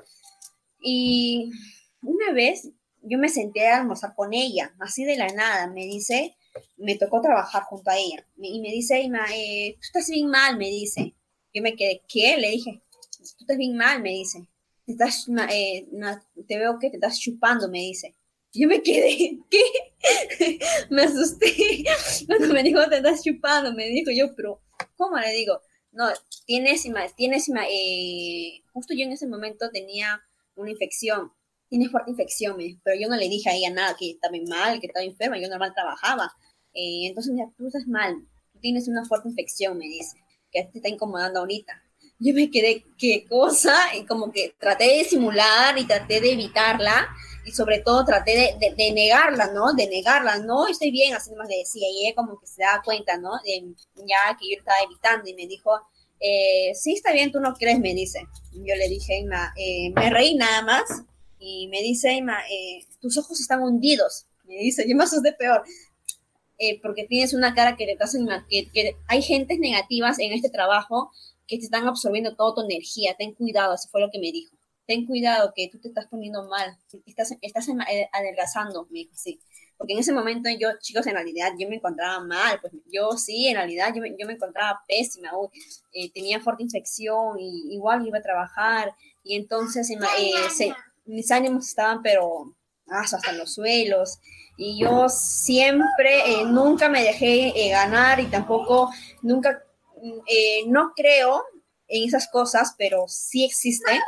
Y una vez yo me senté a almorzar con ella, así de la nada, me dice, me tocó trabajar junto a ella, y me dice, Ima, eh, tú estás bien mal, me dice. Yo me quedé, ¿qué? Le dije, tú estás bien mal, me dice. Te, estás, eh, te veo que te estás chupando, me dice. Yo me quedé, (laughs) ¿qué? (laughs) me asusté (laughs) cuando me dijo, te estás chupando, me dijo yo, pero, ¿cómo le digo? No, tienes, tienes, eh, justo yo en ese momento tenía una infección tienes fuerte infección, pero yo no le dije a ella nada, que estaba mal, que estaba enferma, yo normal trabajaba. Eh, entonces me dice, tú estás mal, tú tienes una fuerte infección, me dice, que te está incomodando ahorita. Yo me quedé, ¿qué cosa? Y como que traté de simular y traté de evitarla y sobre todo traté de, negarla, ¿no? De negarla, no estoy bien, así nomás le decía, y ella como que se daba cuenta, ¿no? De, ya que yo estaba evitando y me dijo, eh, sí, está bien, tú no crees, me dice. Yo le dije, eh, me reí nada más y me dice, Emma, eh, tus ojos están hundidos. Me dice, yo me asusté peor. Eh, porque tienes una cara que hace que, que hay gentes negativas en este trabajo que te están absorbiendo toda tu energía. Ten cuidado, eso fue lo que me dijo. Ten cuidado que tú te estás poniendo mal, estás, estás eh, adelgazando, me dijo, sí. Porque en ese momento yo, chicos, en realidad yo me encontraba mal, pues yo sí, en realidad yo me, yo me encontraba pésima, tenía fuerte infección y igual iba a trabajar y entonces se, mis ánimos estaban pero hasta los suelos y yo siempre, eh, nunca me dejé eh, ganar y tampoco, nunca, eh, no creo en esas cosas, pero sí existen,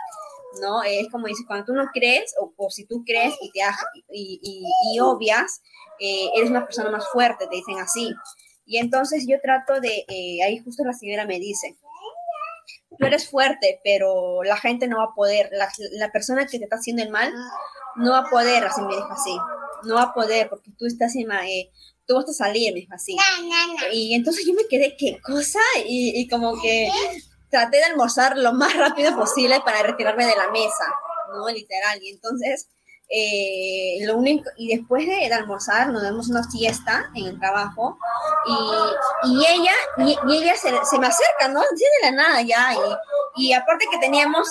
¿no? Es como dice, cuando tú no crees, o, si tú crees y, te, y, y, obvias, eres una persona más fuerte, te dicen así. Y entonces yo trato de, ahí justo la señora me dice, tú eres fuerte, pero la gente no va a poder, la, persona que te está haciendo el mal no va a poder, así me dijo así, no va a poder porque tú estás en, eh, tú vas a salir, me dijo así. Y entonces yo me quedé, ¿qué cosa? Y, y como que traté de almorzar lo más rápido posible para retirarme de la mesa, ¿no? Literal. Y entonces eh, lo único, y después de, almorzar nos damos una fiesta en el trabajo y, y ella, y, ella se, se, me acerca, ¿no? Así de la nada ya, y, y aparte que teníamos,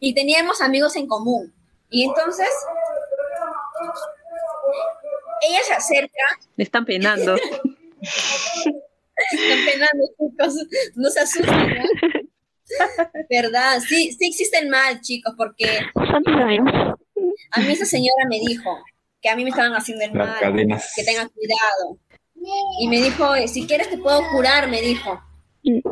y teníamos amigos en común, y entonces ella se acerca. Me están penando. (laughs) están penando, chicos, no se asusten, ¿no? ¿Verdad? Sí, sí existe el mal, chicos, porque a mí esa señora me dijo que a mí me estaban haciendo el mal, que tengan cuidado. Y me dijo, si quieres te puedo curar, me dijo.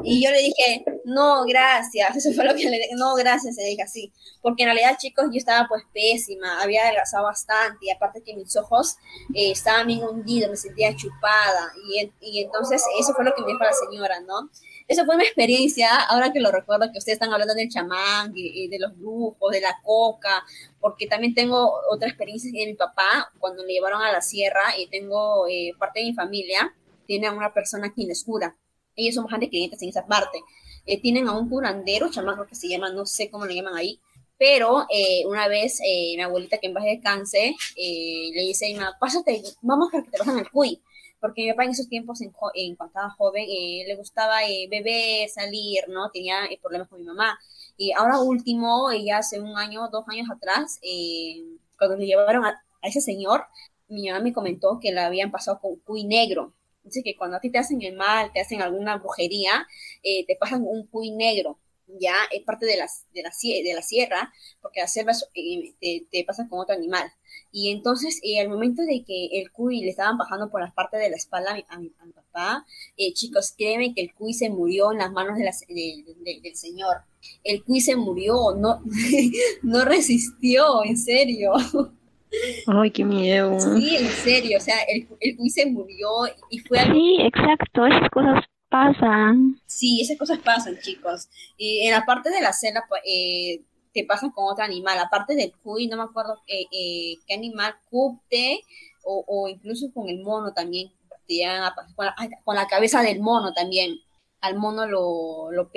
Y yo le dije, no, gracias. (laughs) Eso fue lo que le dije, no, gracias, se dije así. Porque en realidad, chicos, yo estaba pues pésima, había adelgazado bastante y aparte que mis ojos eh, estaban bien hundidos, me sentía chupada. Y, y entonces eso fue lo que me dijo la señora, ¿no? Esa fue mi experiencia, ahora que lo recuerdo, que ustedes están hablando del chamán y, de los grupos, de la coca, porque también tengo otra experiencia de mi papá, cuando le llevaron a la sierra, y tengo eh, parte de mi familia, tiene a una persona quien les cura. Ellos son bastante clientes en esa parte. Eh, tienen a un curandero, chamán que se llama, no sé cómo le llaman ahí, pero eh, una vez mi abuelita que en base de cáncer le dice, pásate, vamos a que te pasen el cuy porque mi papá en esos tiempos, en, en cuando estaba joven, eh, le gustaba eh, beber, salir, ¿no? Tenía eh, problemas con mi mamá. Y ahora último, ella hace un año, dos años atrás, cuando le llevaron a, ese señor, mi mamá me comentó que le habían pasado con cuy negro. Dice que cuando a ti te hacen el mal, te hacen alguna brujería, te pasan un cuy negro. ya es parte de, las, de, la, de la sierra, porque la selva eh, te, te pasa con otro animal. Y entonces, eh, al momento de que el cuy le estaban bajando por las partes de la espalda a mi, papá, eh, chicos, créeme que el cuy se murió en las manos de del señor. El cuy se murió, no, (laughs) no resistió, en serio. Ay, qué miedo. Sí, en serio, o sea, el, el cuy se murió y fue Sí, exacto, esas cosas pasan. Sí, esas cosas pasan, chicos. Y en la parte de la cena, pues, eh, te pasan con otro animal, aparte del cuy, no me acuerdo eh, eh, qué animal, cupte, o, o, incluso con el mono también, con, la, con la cabeza del mono también. Al mono lo, lo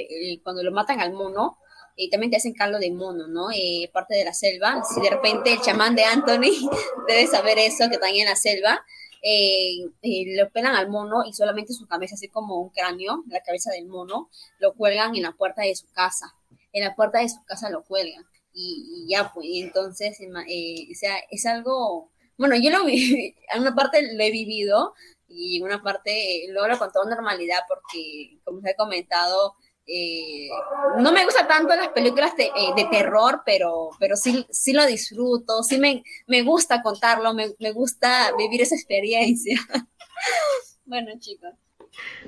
cuando lo matan al mono, y también te hacen caldo de mono, ¿no? Eh, parte de la selva. Si de repente el chamán de Anthony (laughs) debe saber eso, que también en la selva, eh, eh, lo al mono y solamente su cabeza, así como un cráneo, la cabeza del mono, lo cuelgan en la puerta de su casa. En la puerta de su casa lo cuelgan. Y, ya, pues, entonces, o sea, es algo, bueno, yo lo vi, (laughs) en una parte lo he vivido y en una parte lo hablo con toda normalidad porque, como os he comentado, eh, no me gusta tanto las películas de, eh, terror, pero, pero sí, sí lo disfruto, sí me, me gusta contarlo, me, me gusta vivir esa experiencia. (laughs) bueno, chicos.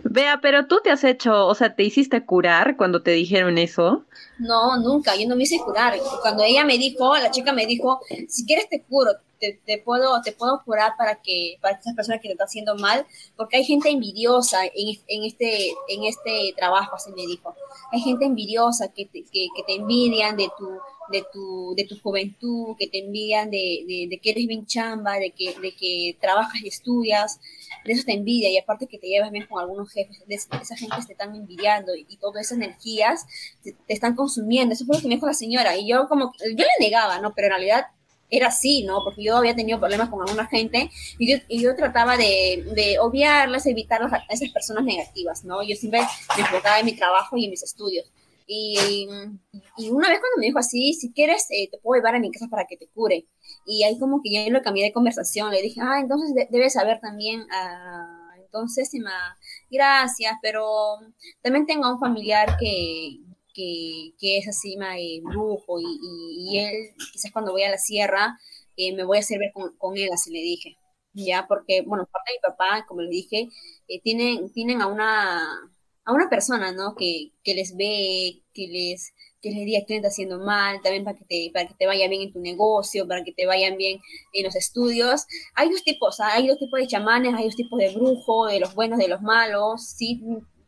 Vea, pero tú te has hecho, o sea, ¿te hiciste curar cuando te dijeron eso? No, nunca, yo no me hice curar. Cuando ella me dijo, la chica me dijo, si quieres te curo, te, puedo, te puedo curar para que, para esas personas que te están haciendo mal, porque hay gente envidiosa en, en, este, en este trabajo, así me dijo. Hay gente envidiosa que te, que, te envidian de tu, de tu, de tu juventud, que te envidian de, de, que eres bien chamba, de que, de que trabajas y estudias, de eso te envidia, y aparte que te llevas bien con algunos jefes, de esa gente te están envidiando y, todas esas energías te, te, están consumiendo. Eso fue lo que me dijo la señora, y yo como, yo le negaba, ¿no? Pero en realidad era así, ¿no? Porque yo había tenido problemas con alguna gente y yo, y yo trataba de, de, obviarlas, evitarlas a esas personas negativas, ¿no? Yo siempre me enfocaba en mi trabajo y en mis estudios. Y, y una vez cuando me dijo así, si quieres, eh, te puedo llevar a mi casa para que te cure. Y ahí como que ya lo cambié de conversación, le dije, ah, entonces debes saber también, ah, entonces, gracias, pero también tengo un familiar que, que, que es así de brujo y, y, él, quizás cuando voy a la sierra, eh, me voy a hacer ver con, con, él, así le dije, ya, porque, bueno, parte de mi papá, como le dije, eh, tienen, tienen a una, a una persona, ¿no? Que, que les ve, que les, que les diga que está haciendo mal, también para que, te, para que te vaya bien en tu negocio, para que te vayan bien en los estudios. Hay dos tipos, ¿ah? hay dos tipos de chamanes, hay dos tipos de brujo, de los buenos, de los malos, sí,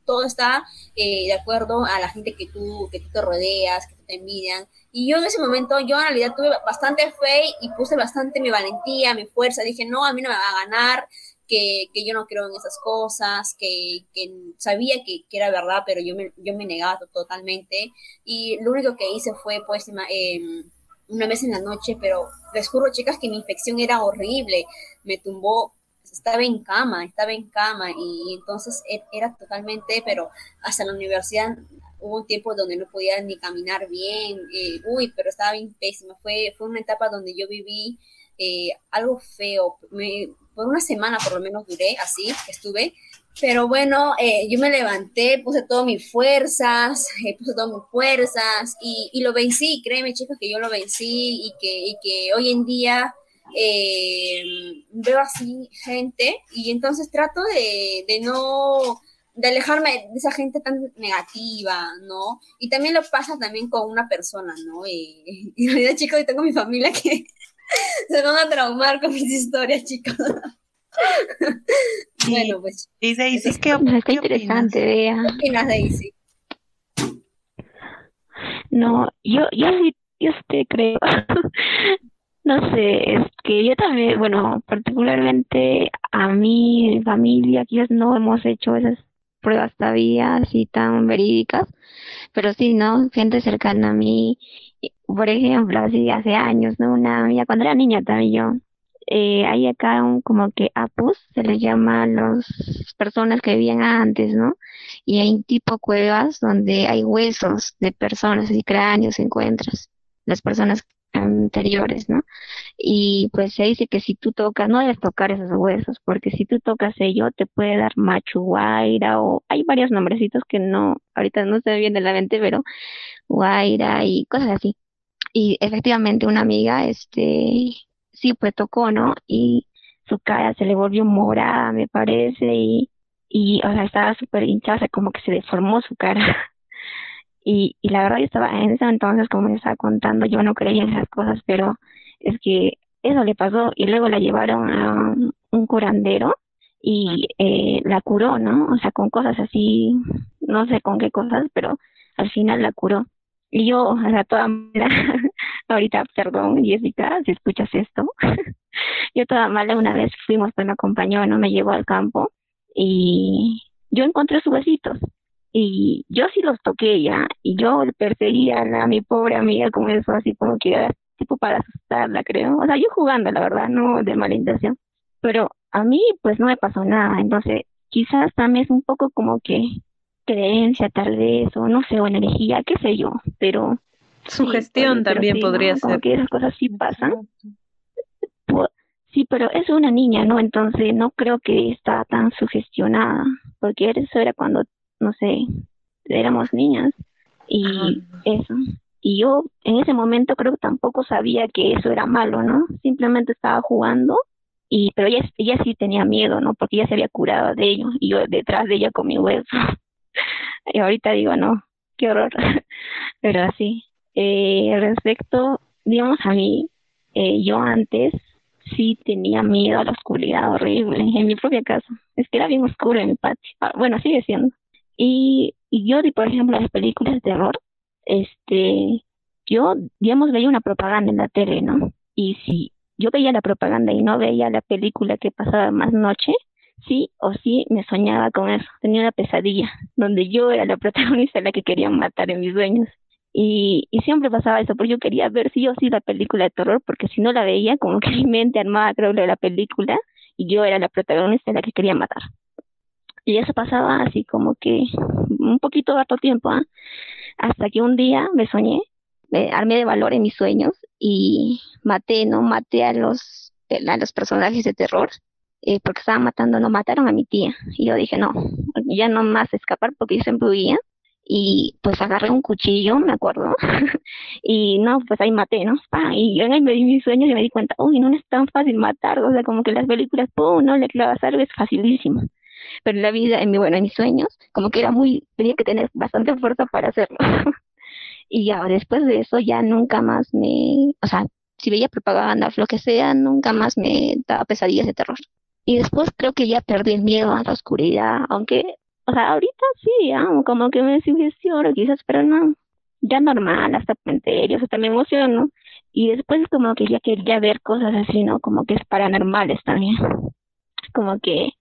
todo está eh, de acuerdo a la gente que tú, que tú te rodeas, que te envidian. Y yo en ese momento, yo en realidad tuve bastante fe y puse bastante mi valentía, mi fuerza. Dije, no, a mí no me va a ganar, que, que yo no creo en esas cosas, que, que sabía que, que, era verdad, pero yo me, yo me negaba totalmente. Y lo único que hice fue, pues, eh, una vez en la noche, pero les juro, chicas, que mi infección era horrible. Me tumbó estaba en cama, estaba en cama y entonces e, era totalmente, pero hasta la universidad hubo un tiempo donde no podía ni caminar bien, eh, uy, pero estaba bien pésima, fue, fue una etapa donde yo viví eh, algo feo, por una semana por lo menos duré así, estuve, pero bueno, eh, yo me levanté, puse todas mis fuerzas, (laughs) puse todas mis fuerzas y, y, lo vencí, créeme chicos que yo lo vencí y que, y que hoy en día eh, veo así gente y entonces trato de, de no de alejarme de esa gente tan negativa, ¿no? Y también lo pasa también con una persona, ¿no? Y, (laughs) en realidad, chicos, yo tengo mi familia que (laughs) se van a traumar con mis historias, chicos. (laughs) bueno, pues. Y Daisy, ¿qué, ¿qué, interesante, vea. ¿Qué opinas, Daisy? No, yo, yo sí, yo te creo. No sé, es que yo también, bueno, particularmente a mí, mi familia, quizás no hemos hecho esas pruebas todavía así tan verídicas, pero sí, ¿no? Gente cercana a mí, por ejemplo, así hace años, ¿no? Una amiga, cuando era niña también yo, eh, hay acá un como que apus, se les llama a las personas que vivían antes, ¿no? Y hay tipo cuevas donde hay huesos de personas y cráneos encuentras, las personas anteriores, ¿no? Y pues se dice que si tú tocas, no debes tocar esos huesos, porque si tú tocas ello te puede dar machuguaira o hay varios nombrecitos que no, ahorita no se me viene la mente, pero guaira y cosas así. Y efectivamente una amiga, este, sí, pues tocó, ¿no? Y su cara se le volvió morada, me parece, y, y o sea, estaba súper hinchada, como que se deformó su cara. (laughs) Y, y la verdad yo estaba en ese entonces, como me estaba contando, yo no creía en esas cosas, pero es que eso le pasó y luego la llevaron a un curandero y eh, la curó, ¿no? O sea, con cosas así, no sé con qué cosas, pero al final la curó. Y yo, o sea, toda mala, (laughs) ahorita, perdón, Jessica, si escuchas esto, (laughs) yo toda mala una vez fuimos, pues me acompañó, ¿no? Me llevó al campo y yo encontré sus huesitos y yo sí los toqué ya, y yo perseguía a mi pobre amiga como eso, así como que era tipo para asustarla, creo. O sea, yo jugando, la verdad, no de mala intención. Pero a mí, pues no me pasó nada. Entonces, quizás también es un poco como que creencia, tal vez, o no sé, o energía, qué sé yo, pero. Sugestión también podría ser. Como que esas cosas sí pasan. Sí, pero es una niña, ¿no? Entonces no creo que está tan sugestionada, porque eso era cuando no sé, éramos niñas y eso. Y yo en ese momento creo que tampoco sabía que eso era malo, ¿no? Simplemente estaba jugando y pero ella, ella sí tenía miedo, ¿no? Porque ella se había curado de ello y yo detrás de ella con mi hueso. (laughs) y ahorita digo, no, qué horror. (laughs) pero así. Eh, respecto, digamos a mí, eh, yo antes sí tenía miedo a la oscuridad horrible en mi propia casa. Es que era bien oscuro en mi patio. Ah, bueno, sigue siendo. Y, y yo, por ejemplo, las películas de terror, este, yo, digamos, veía una propaganda en la tele, ¿no? Y si yo veía la propaganda y no veía la película que pasaba más noche, sí o sí me soñaba con eso. Tenía una pesadilla donde yo era la (laughs) protagonista la que querían matar en mis sueños. Y, y siempre pasaba eso, porque yo quería ver sí o sí la película de terror, porque si no la veía, como que (laughs) mi mente armaba, creo, de la película, y yo era la protagonista la que quería matar. Y eso pasaba así como que un poquito harto tiempo, ¿ah? hasta que un día me soñé, me armé de valor en mis sueños y maté, ¿no? Maté a los, a los personajes de terror, eh, porque estaban matando, no mataron a mi tía. Y yo dije, no, ya no más escapar porque yo siempre huía. Y pues agarré un cuchillo, me acuerdo, (laughs) y no, pues ahí maté, ¿no? y yo en medio de mis sueños y me di cuenta, uy, no es tan fácil matar, o sea, como que las películas, pum, no le clavas algo, es facilísimo pero en la vida, en mi, bueno, en mis sueños, como que era muy, tenía que tener bastante fuerza para hacerlo. (laughs) y ya después de eso ya nunca más me, o sea, si veía propaganda, lo que sea, nunca más me daba pesadillas de terror. Y después creo que ya perdí el miedo a la oscuridad, aunque, o sea, ahorita sí, como que me sugestiono quizás, pero no, ya normal, hasta penterios, hasta me emociono. Y después como que ya quería ver cosas así, ¿no? Como que es paranormales también. (laughs) Como que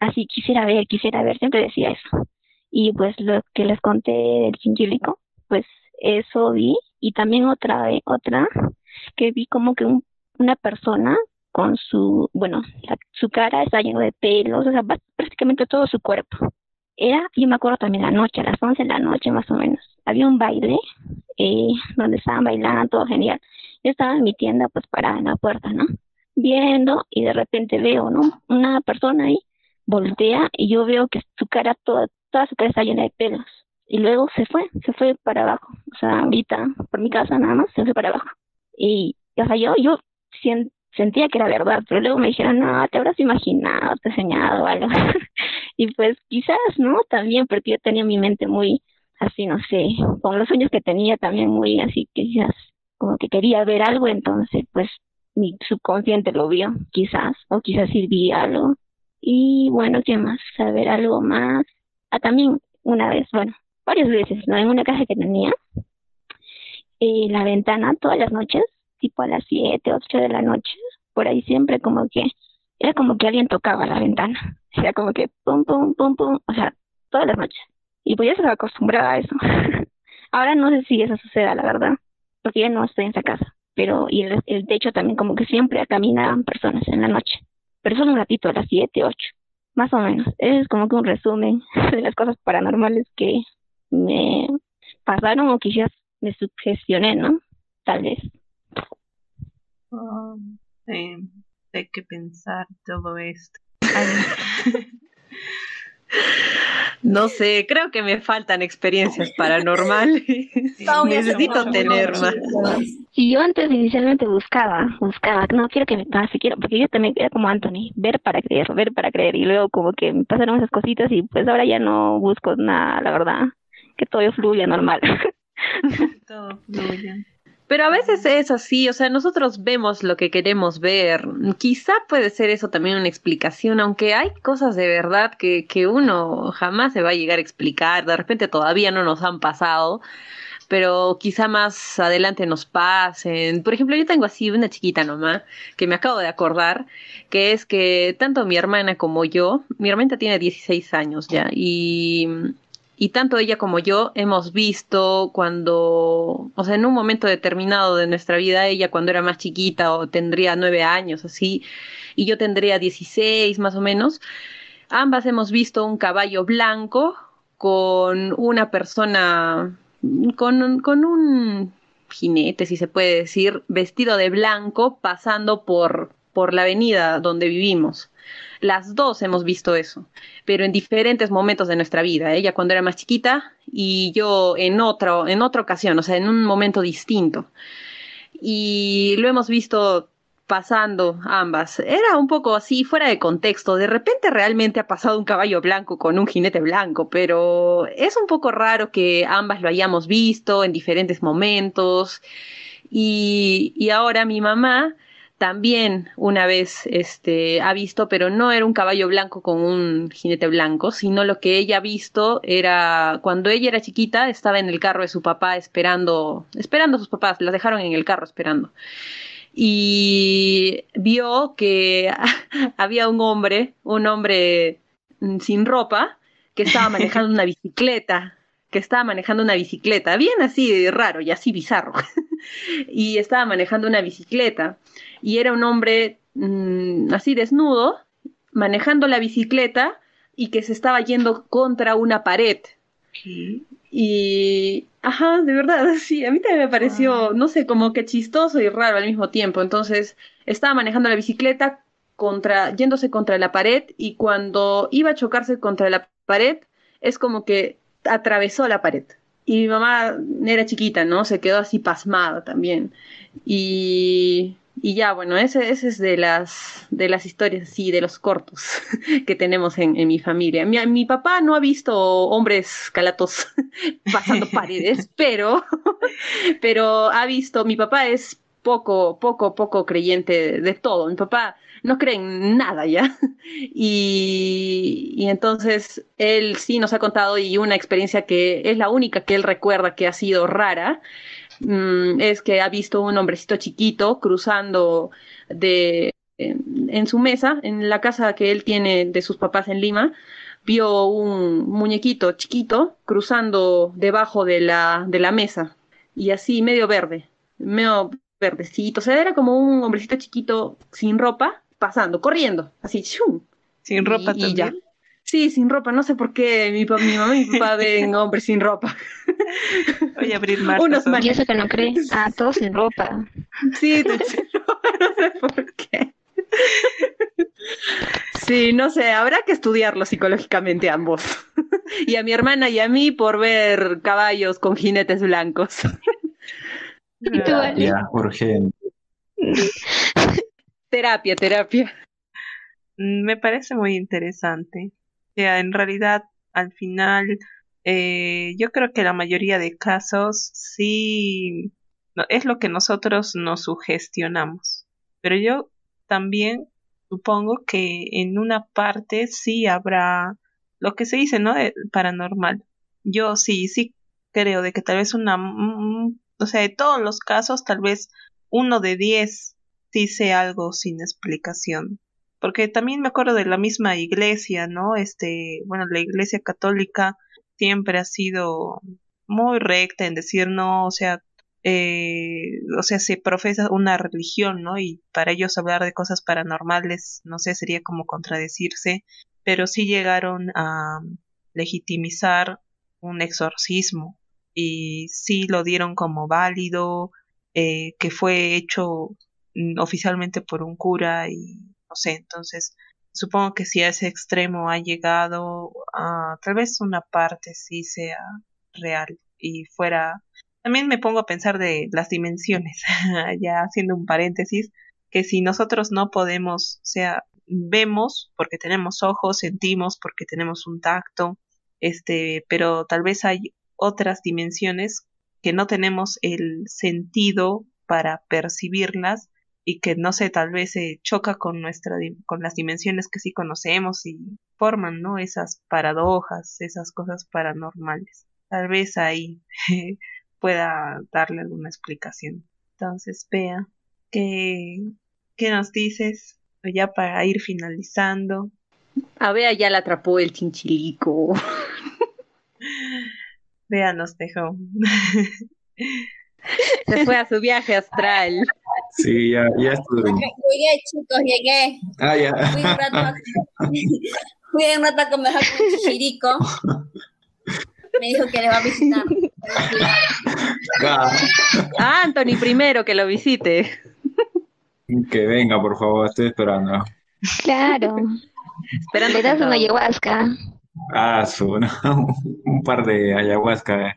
así quisiera ver, quisiera ver, siempre decía eso. Y pues lo que les conté del chinchilico, pues eso vi y también otra otra que vi como que un, una persona con su, bueno, su cara está lleno de pelos, o sea, prácticamente todo su cuerpo. Era, yo me acuerdo también la noche, a las 11 de la noche más o menos, había un baile eh, donde estaban bailando, todo genial. Yo estaba en mi tienda pues parada en la puerta, ¿no? Viendo y de repente veo, ¿no? Una persona ahí voltea y yo veo que su cara, toda, toda su cara está llena de pelos. Y luego se fue, se fue para abajo. O sea, ahorita, por mi casa nada más, se fue para abajo. Y, o sea, yo, yo sentía que era verdad, pero luego me dijeron, no, te habrás imaginado, te he soñado algo. (laughs) y pues quizás, ¿no? También, porque yo tenía mi mente muy, así, no sé, con los sueños que tenía también muy así, quizás, como que quería ver algo, entonces, pues, mi subconsciente lo vio, quizás, o quizás sí algo. Y bueno, ¿qué más? Saber algo más. Ah, también una vez, bueno, varias veces, ¿no? En una casa que tenía, eh, la ventana todas las noches, tipo a las 7, 8 de la noche, por ahí siempre como que, era como que alguien tocaba la ventana. (laughs) Era como que pum, pum, pum, pum, o sea, todas las noches. Y pues ya se acostumbrada a eso. (laughs) Ahora no sé si eso suceda, la verdad, porque ya no estoy en esa casa. Pero, y el, el techo también como que siempre caminaban personas en la noche pero solo un ratito, a las 7, 8, más o menos. Es como que un resumen (laughs) de las cosas paranormales que me pasaron o quizás me sugestioné, ¿no? Tal vez. Oh, hay que pensar todo esto. (laughs) (laughs) No sé, creo que me faltan experiencias paranormales. (laughs) Necesito tener más. Y yo antes inicialmente buscaba, buscaba, no quiero que me pase, quiero, porque yo también era como Anthony, ver para creer, ver para creer, y luego como que me pasaron esas cositas y pues ahora ya no busco nada, la verdad, que todo fluya normal. (laughs) (laughs) todo fluya. Pero a veces es así, o sea, nosotros vemos lo que queremos ver. Quizá puede ser eso también una explicación, aunque hay cosas de verdad que, que uno jamás se va a llegar a explicar, de repente todavía no nos han pasado, pero quizá más adelante nos pasen. Por ejemplo, yo tengo así una chiquita nomás, que me acabo de acordar, que es que tanto mi hermana como yo, mi hermana tiene 16 años ya, y y tanto ella como yo hemos visto cuando, o sea, en un momento determinado de nuestra vida, ella cuando era más chiquita o tendría nueve años, así, y yo tendría dieciséis más o menos, ambas hemos visto un caballo blanco con una persona, con, con un jinete, si se puede decir, vestido de blanco, pasando por, por la avenida donde vivimos. Las dos hemos visto eso, pero en diferentes momentos de nuestra vida. Ella cuando era más chiquita y yo en, otro, en otra ocasión, o sea, en un momento distinto. Y lo hemos visto pasando ambas. Era un poco así, fuera de contexto. De repente realmente ha pasado un caballo blanco con un jinete blanco, pero es un poco raro que ambas lo hayamos visto en diferentes momentos. Y ahora mi mamá también una vez este, ha visto, pero no era un caballo blanco con un jinete blanco, sino lo que ella ha visto era cuando ella era chiquita, estaba en el carro de su papá esperando, esperando a sus papás, las dejaron en el carro esperando. Y vio que (laughs) había un hombre, un hombre mm, sin ropa, que estaba manejando una (laughs) bicicleta, que estaba manejando una bicicleta, bien así raro y así bizarro, (laughs) y estaba manejando una bicicleta y era un hombre mm, así desnudo, manejando la bicicleta y que se estaba yendo contra una pared. Y, ajá, de verdad, (laughs) sí, a mí también me pareció, no sé, como que chistoso y raro al mismo tiempo. Entonces, estaba manejando la bicicleta contra, yéndose contra la pared y cuando iba a chocarse contra la pared, es como que atravesó la pared. Y mi mamá era chiquita, ¿no? Se quedó así pasmada también. Y y ya, bueno, ese, ese es de las, de las historias, sí, de los cortos (laughs) que tenemos en, en mi familia. Mi, mi, papá no ha visto hombres calatos (laughs) pasando paredes, (laughs) pero, pero ha visto, mi papá es poco, poco, poco creyente de, todo. Mi papá no cree en nada ya. (laughs) Y, y, entonces él sí nos ha contado y una experiencia que es la única que él recuerda que ha sido rara Mm, es que ha visto un hombrecito chiquito cruzando de, en, su mesa, en la casa que él tiene de sus papás en Lima, vio un muñequito chiquito cruzando debajo de la, de la mesa y así medio verde, medio verdecito, o sea, era como un hombrecito chiquito sin ropa pasando, corriendo, así, Sin ropa y, también. ya. Sí, sin ropa. No sé por qué mi, mi mamá y mi papá (laughs) ven hombres sin ropa. Voy a abrir más. Unos y eso que no creen. Ah, todos sin ropa. Sí, (laughs) no sé por qué. Sí, no sé, habrá que estudiarlo psicológicamente ambos. (laughs) Y a mi hermana y a mí por ver caballos con jinetes blancos. ¿Y tú, Ya, urgente. (laughs) terapia, terapia. Me parece muy interesante sea, en realidad, al final, eh, yo creo que la mayoría de casos sí es lo que nosotros nos sugestionamos. Pero yo también supongo que en una parte sí habrá lo que se dice, ¿no? De paranormal. Yo sí, sí creo de que tal vez una, o sea, de todos los casos, tal vez uno de diez sea algo sin explicación porque también me acuerdo de la misma iglesia, ¿no? Este, bueno, la iglesia católica siempre ha sido muy recta en decir no, o sea, eh, o sea, se profesa una religión, ¿no? Y para ellos hablar de cosas paranormales, no sé, sería como contradecirse, pero sí llegaron a legitimizar un exorcismo y sí lo dieron como válido, eh, que fue hecho mm, oficialmente por un cura y no sé, entonces supongo que si a ese extremo ha llegado, a tal vez una parte sí sea real y fuera... También me pongo a pensar de las dimensiones, (laughs) ya haciendo un paréntesis, que si nosotros no podemos, o sea, vemos porque tenemos ojos, sentimos porque tenemos un tacto, este, pero tal vez hay otras dimensiones que no tenemos el sentido para percibirlas y que no sé, tal vez se choca con nuestra con las dimensiones que sí conocemos y forman, ¿no? Esas paradojas, esas cosas paranormales. Tal vez ahí (laughs) pueda darle alguna explicación. Entonces, vea, ¿qué, qué nos dices? Ya para ir finalizando. A Bea ya la atrapó el chinchilico. (laughs) Bea nos dejó. Se fue a su viaje astral. Sí, ya, ya estuve. Llegué, chicos, llegué. Ah, ya. Fui un rato, (laughs) fui un rato a con Chichirico. Me dijo que le va a visitar. Ah, Anthony primero que lo visite. Que venga, por favor, estoy esperando. Claro. Esperando. Le das una ayahuasca. Ah, su, (laughs) un par de ayahuasca.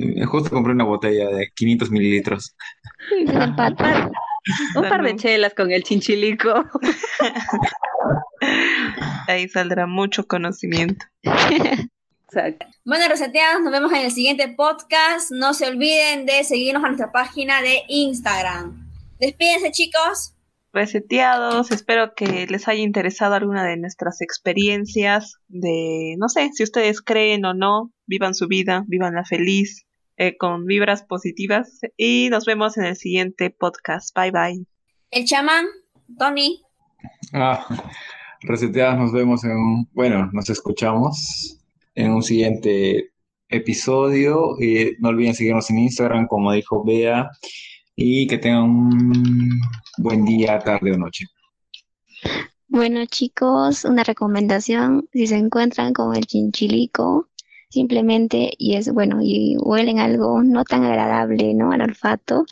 Eh, justo compré una botella de 500 mililitros. (laughs) un par, de chelas con el chinchilico. (laughs) Ahí saldrá mucho conocimiento. Bueno, reseteados, nos vemos en el siguiente podcast. No se olviden de seguirnos a nuestra página de Instagram. Despídense, chicos reseteados. Espero que les haya interesado alguna de nuestras experiencias de, no sé, si ustedes creen o no, vivan su vida, vivan la feliz, eh, con vibras positivas. Y nos vemos en el siguiente podcast. Bye bye. El chamán, Tony. Ah, reseteados, nos vemos en un, bueno, nos escuchamos en un siguiente episodio. Y no olviden seguirnos en Instagram, como dijo Bea y que tengan un buen día, tarde o noche. Bueno chicos, una recomendación, si se encuentran con el chinchilico, simplemente, y es bueno, y huelen algo no tan agradable, ¿no? Al olfato,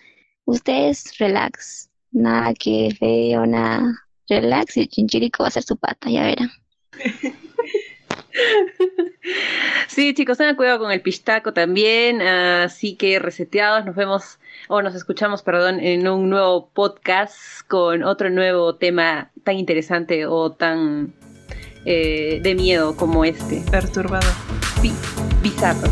ustedes relax, nada que feo, nada, relax y el chinchilico va a ser su pata, ya verán. (laughs) Sí, chicos, tengan cuidado con el pistaco también. Así que reseteados, nos vemos o nos escuchamos, perdón, en un nuevo podcast con otro nuevo tema tan interesante o tan eh, de miedo como este. Perturbado. bizarro.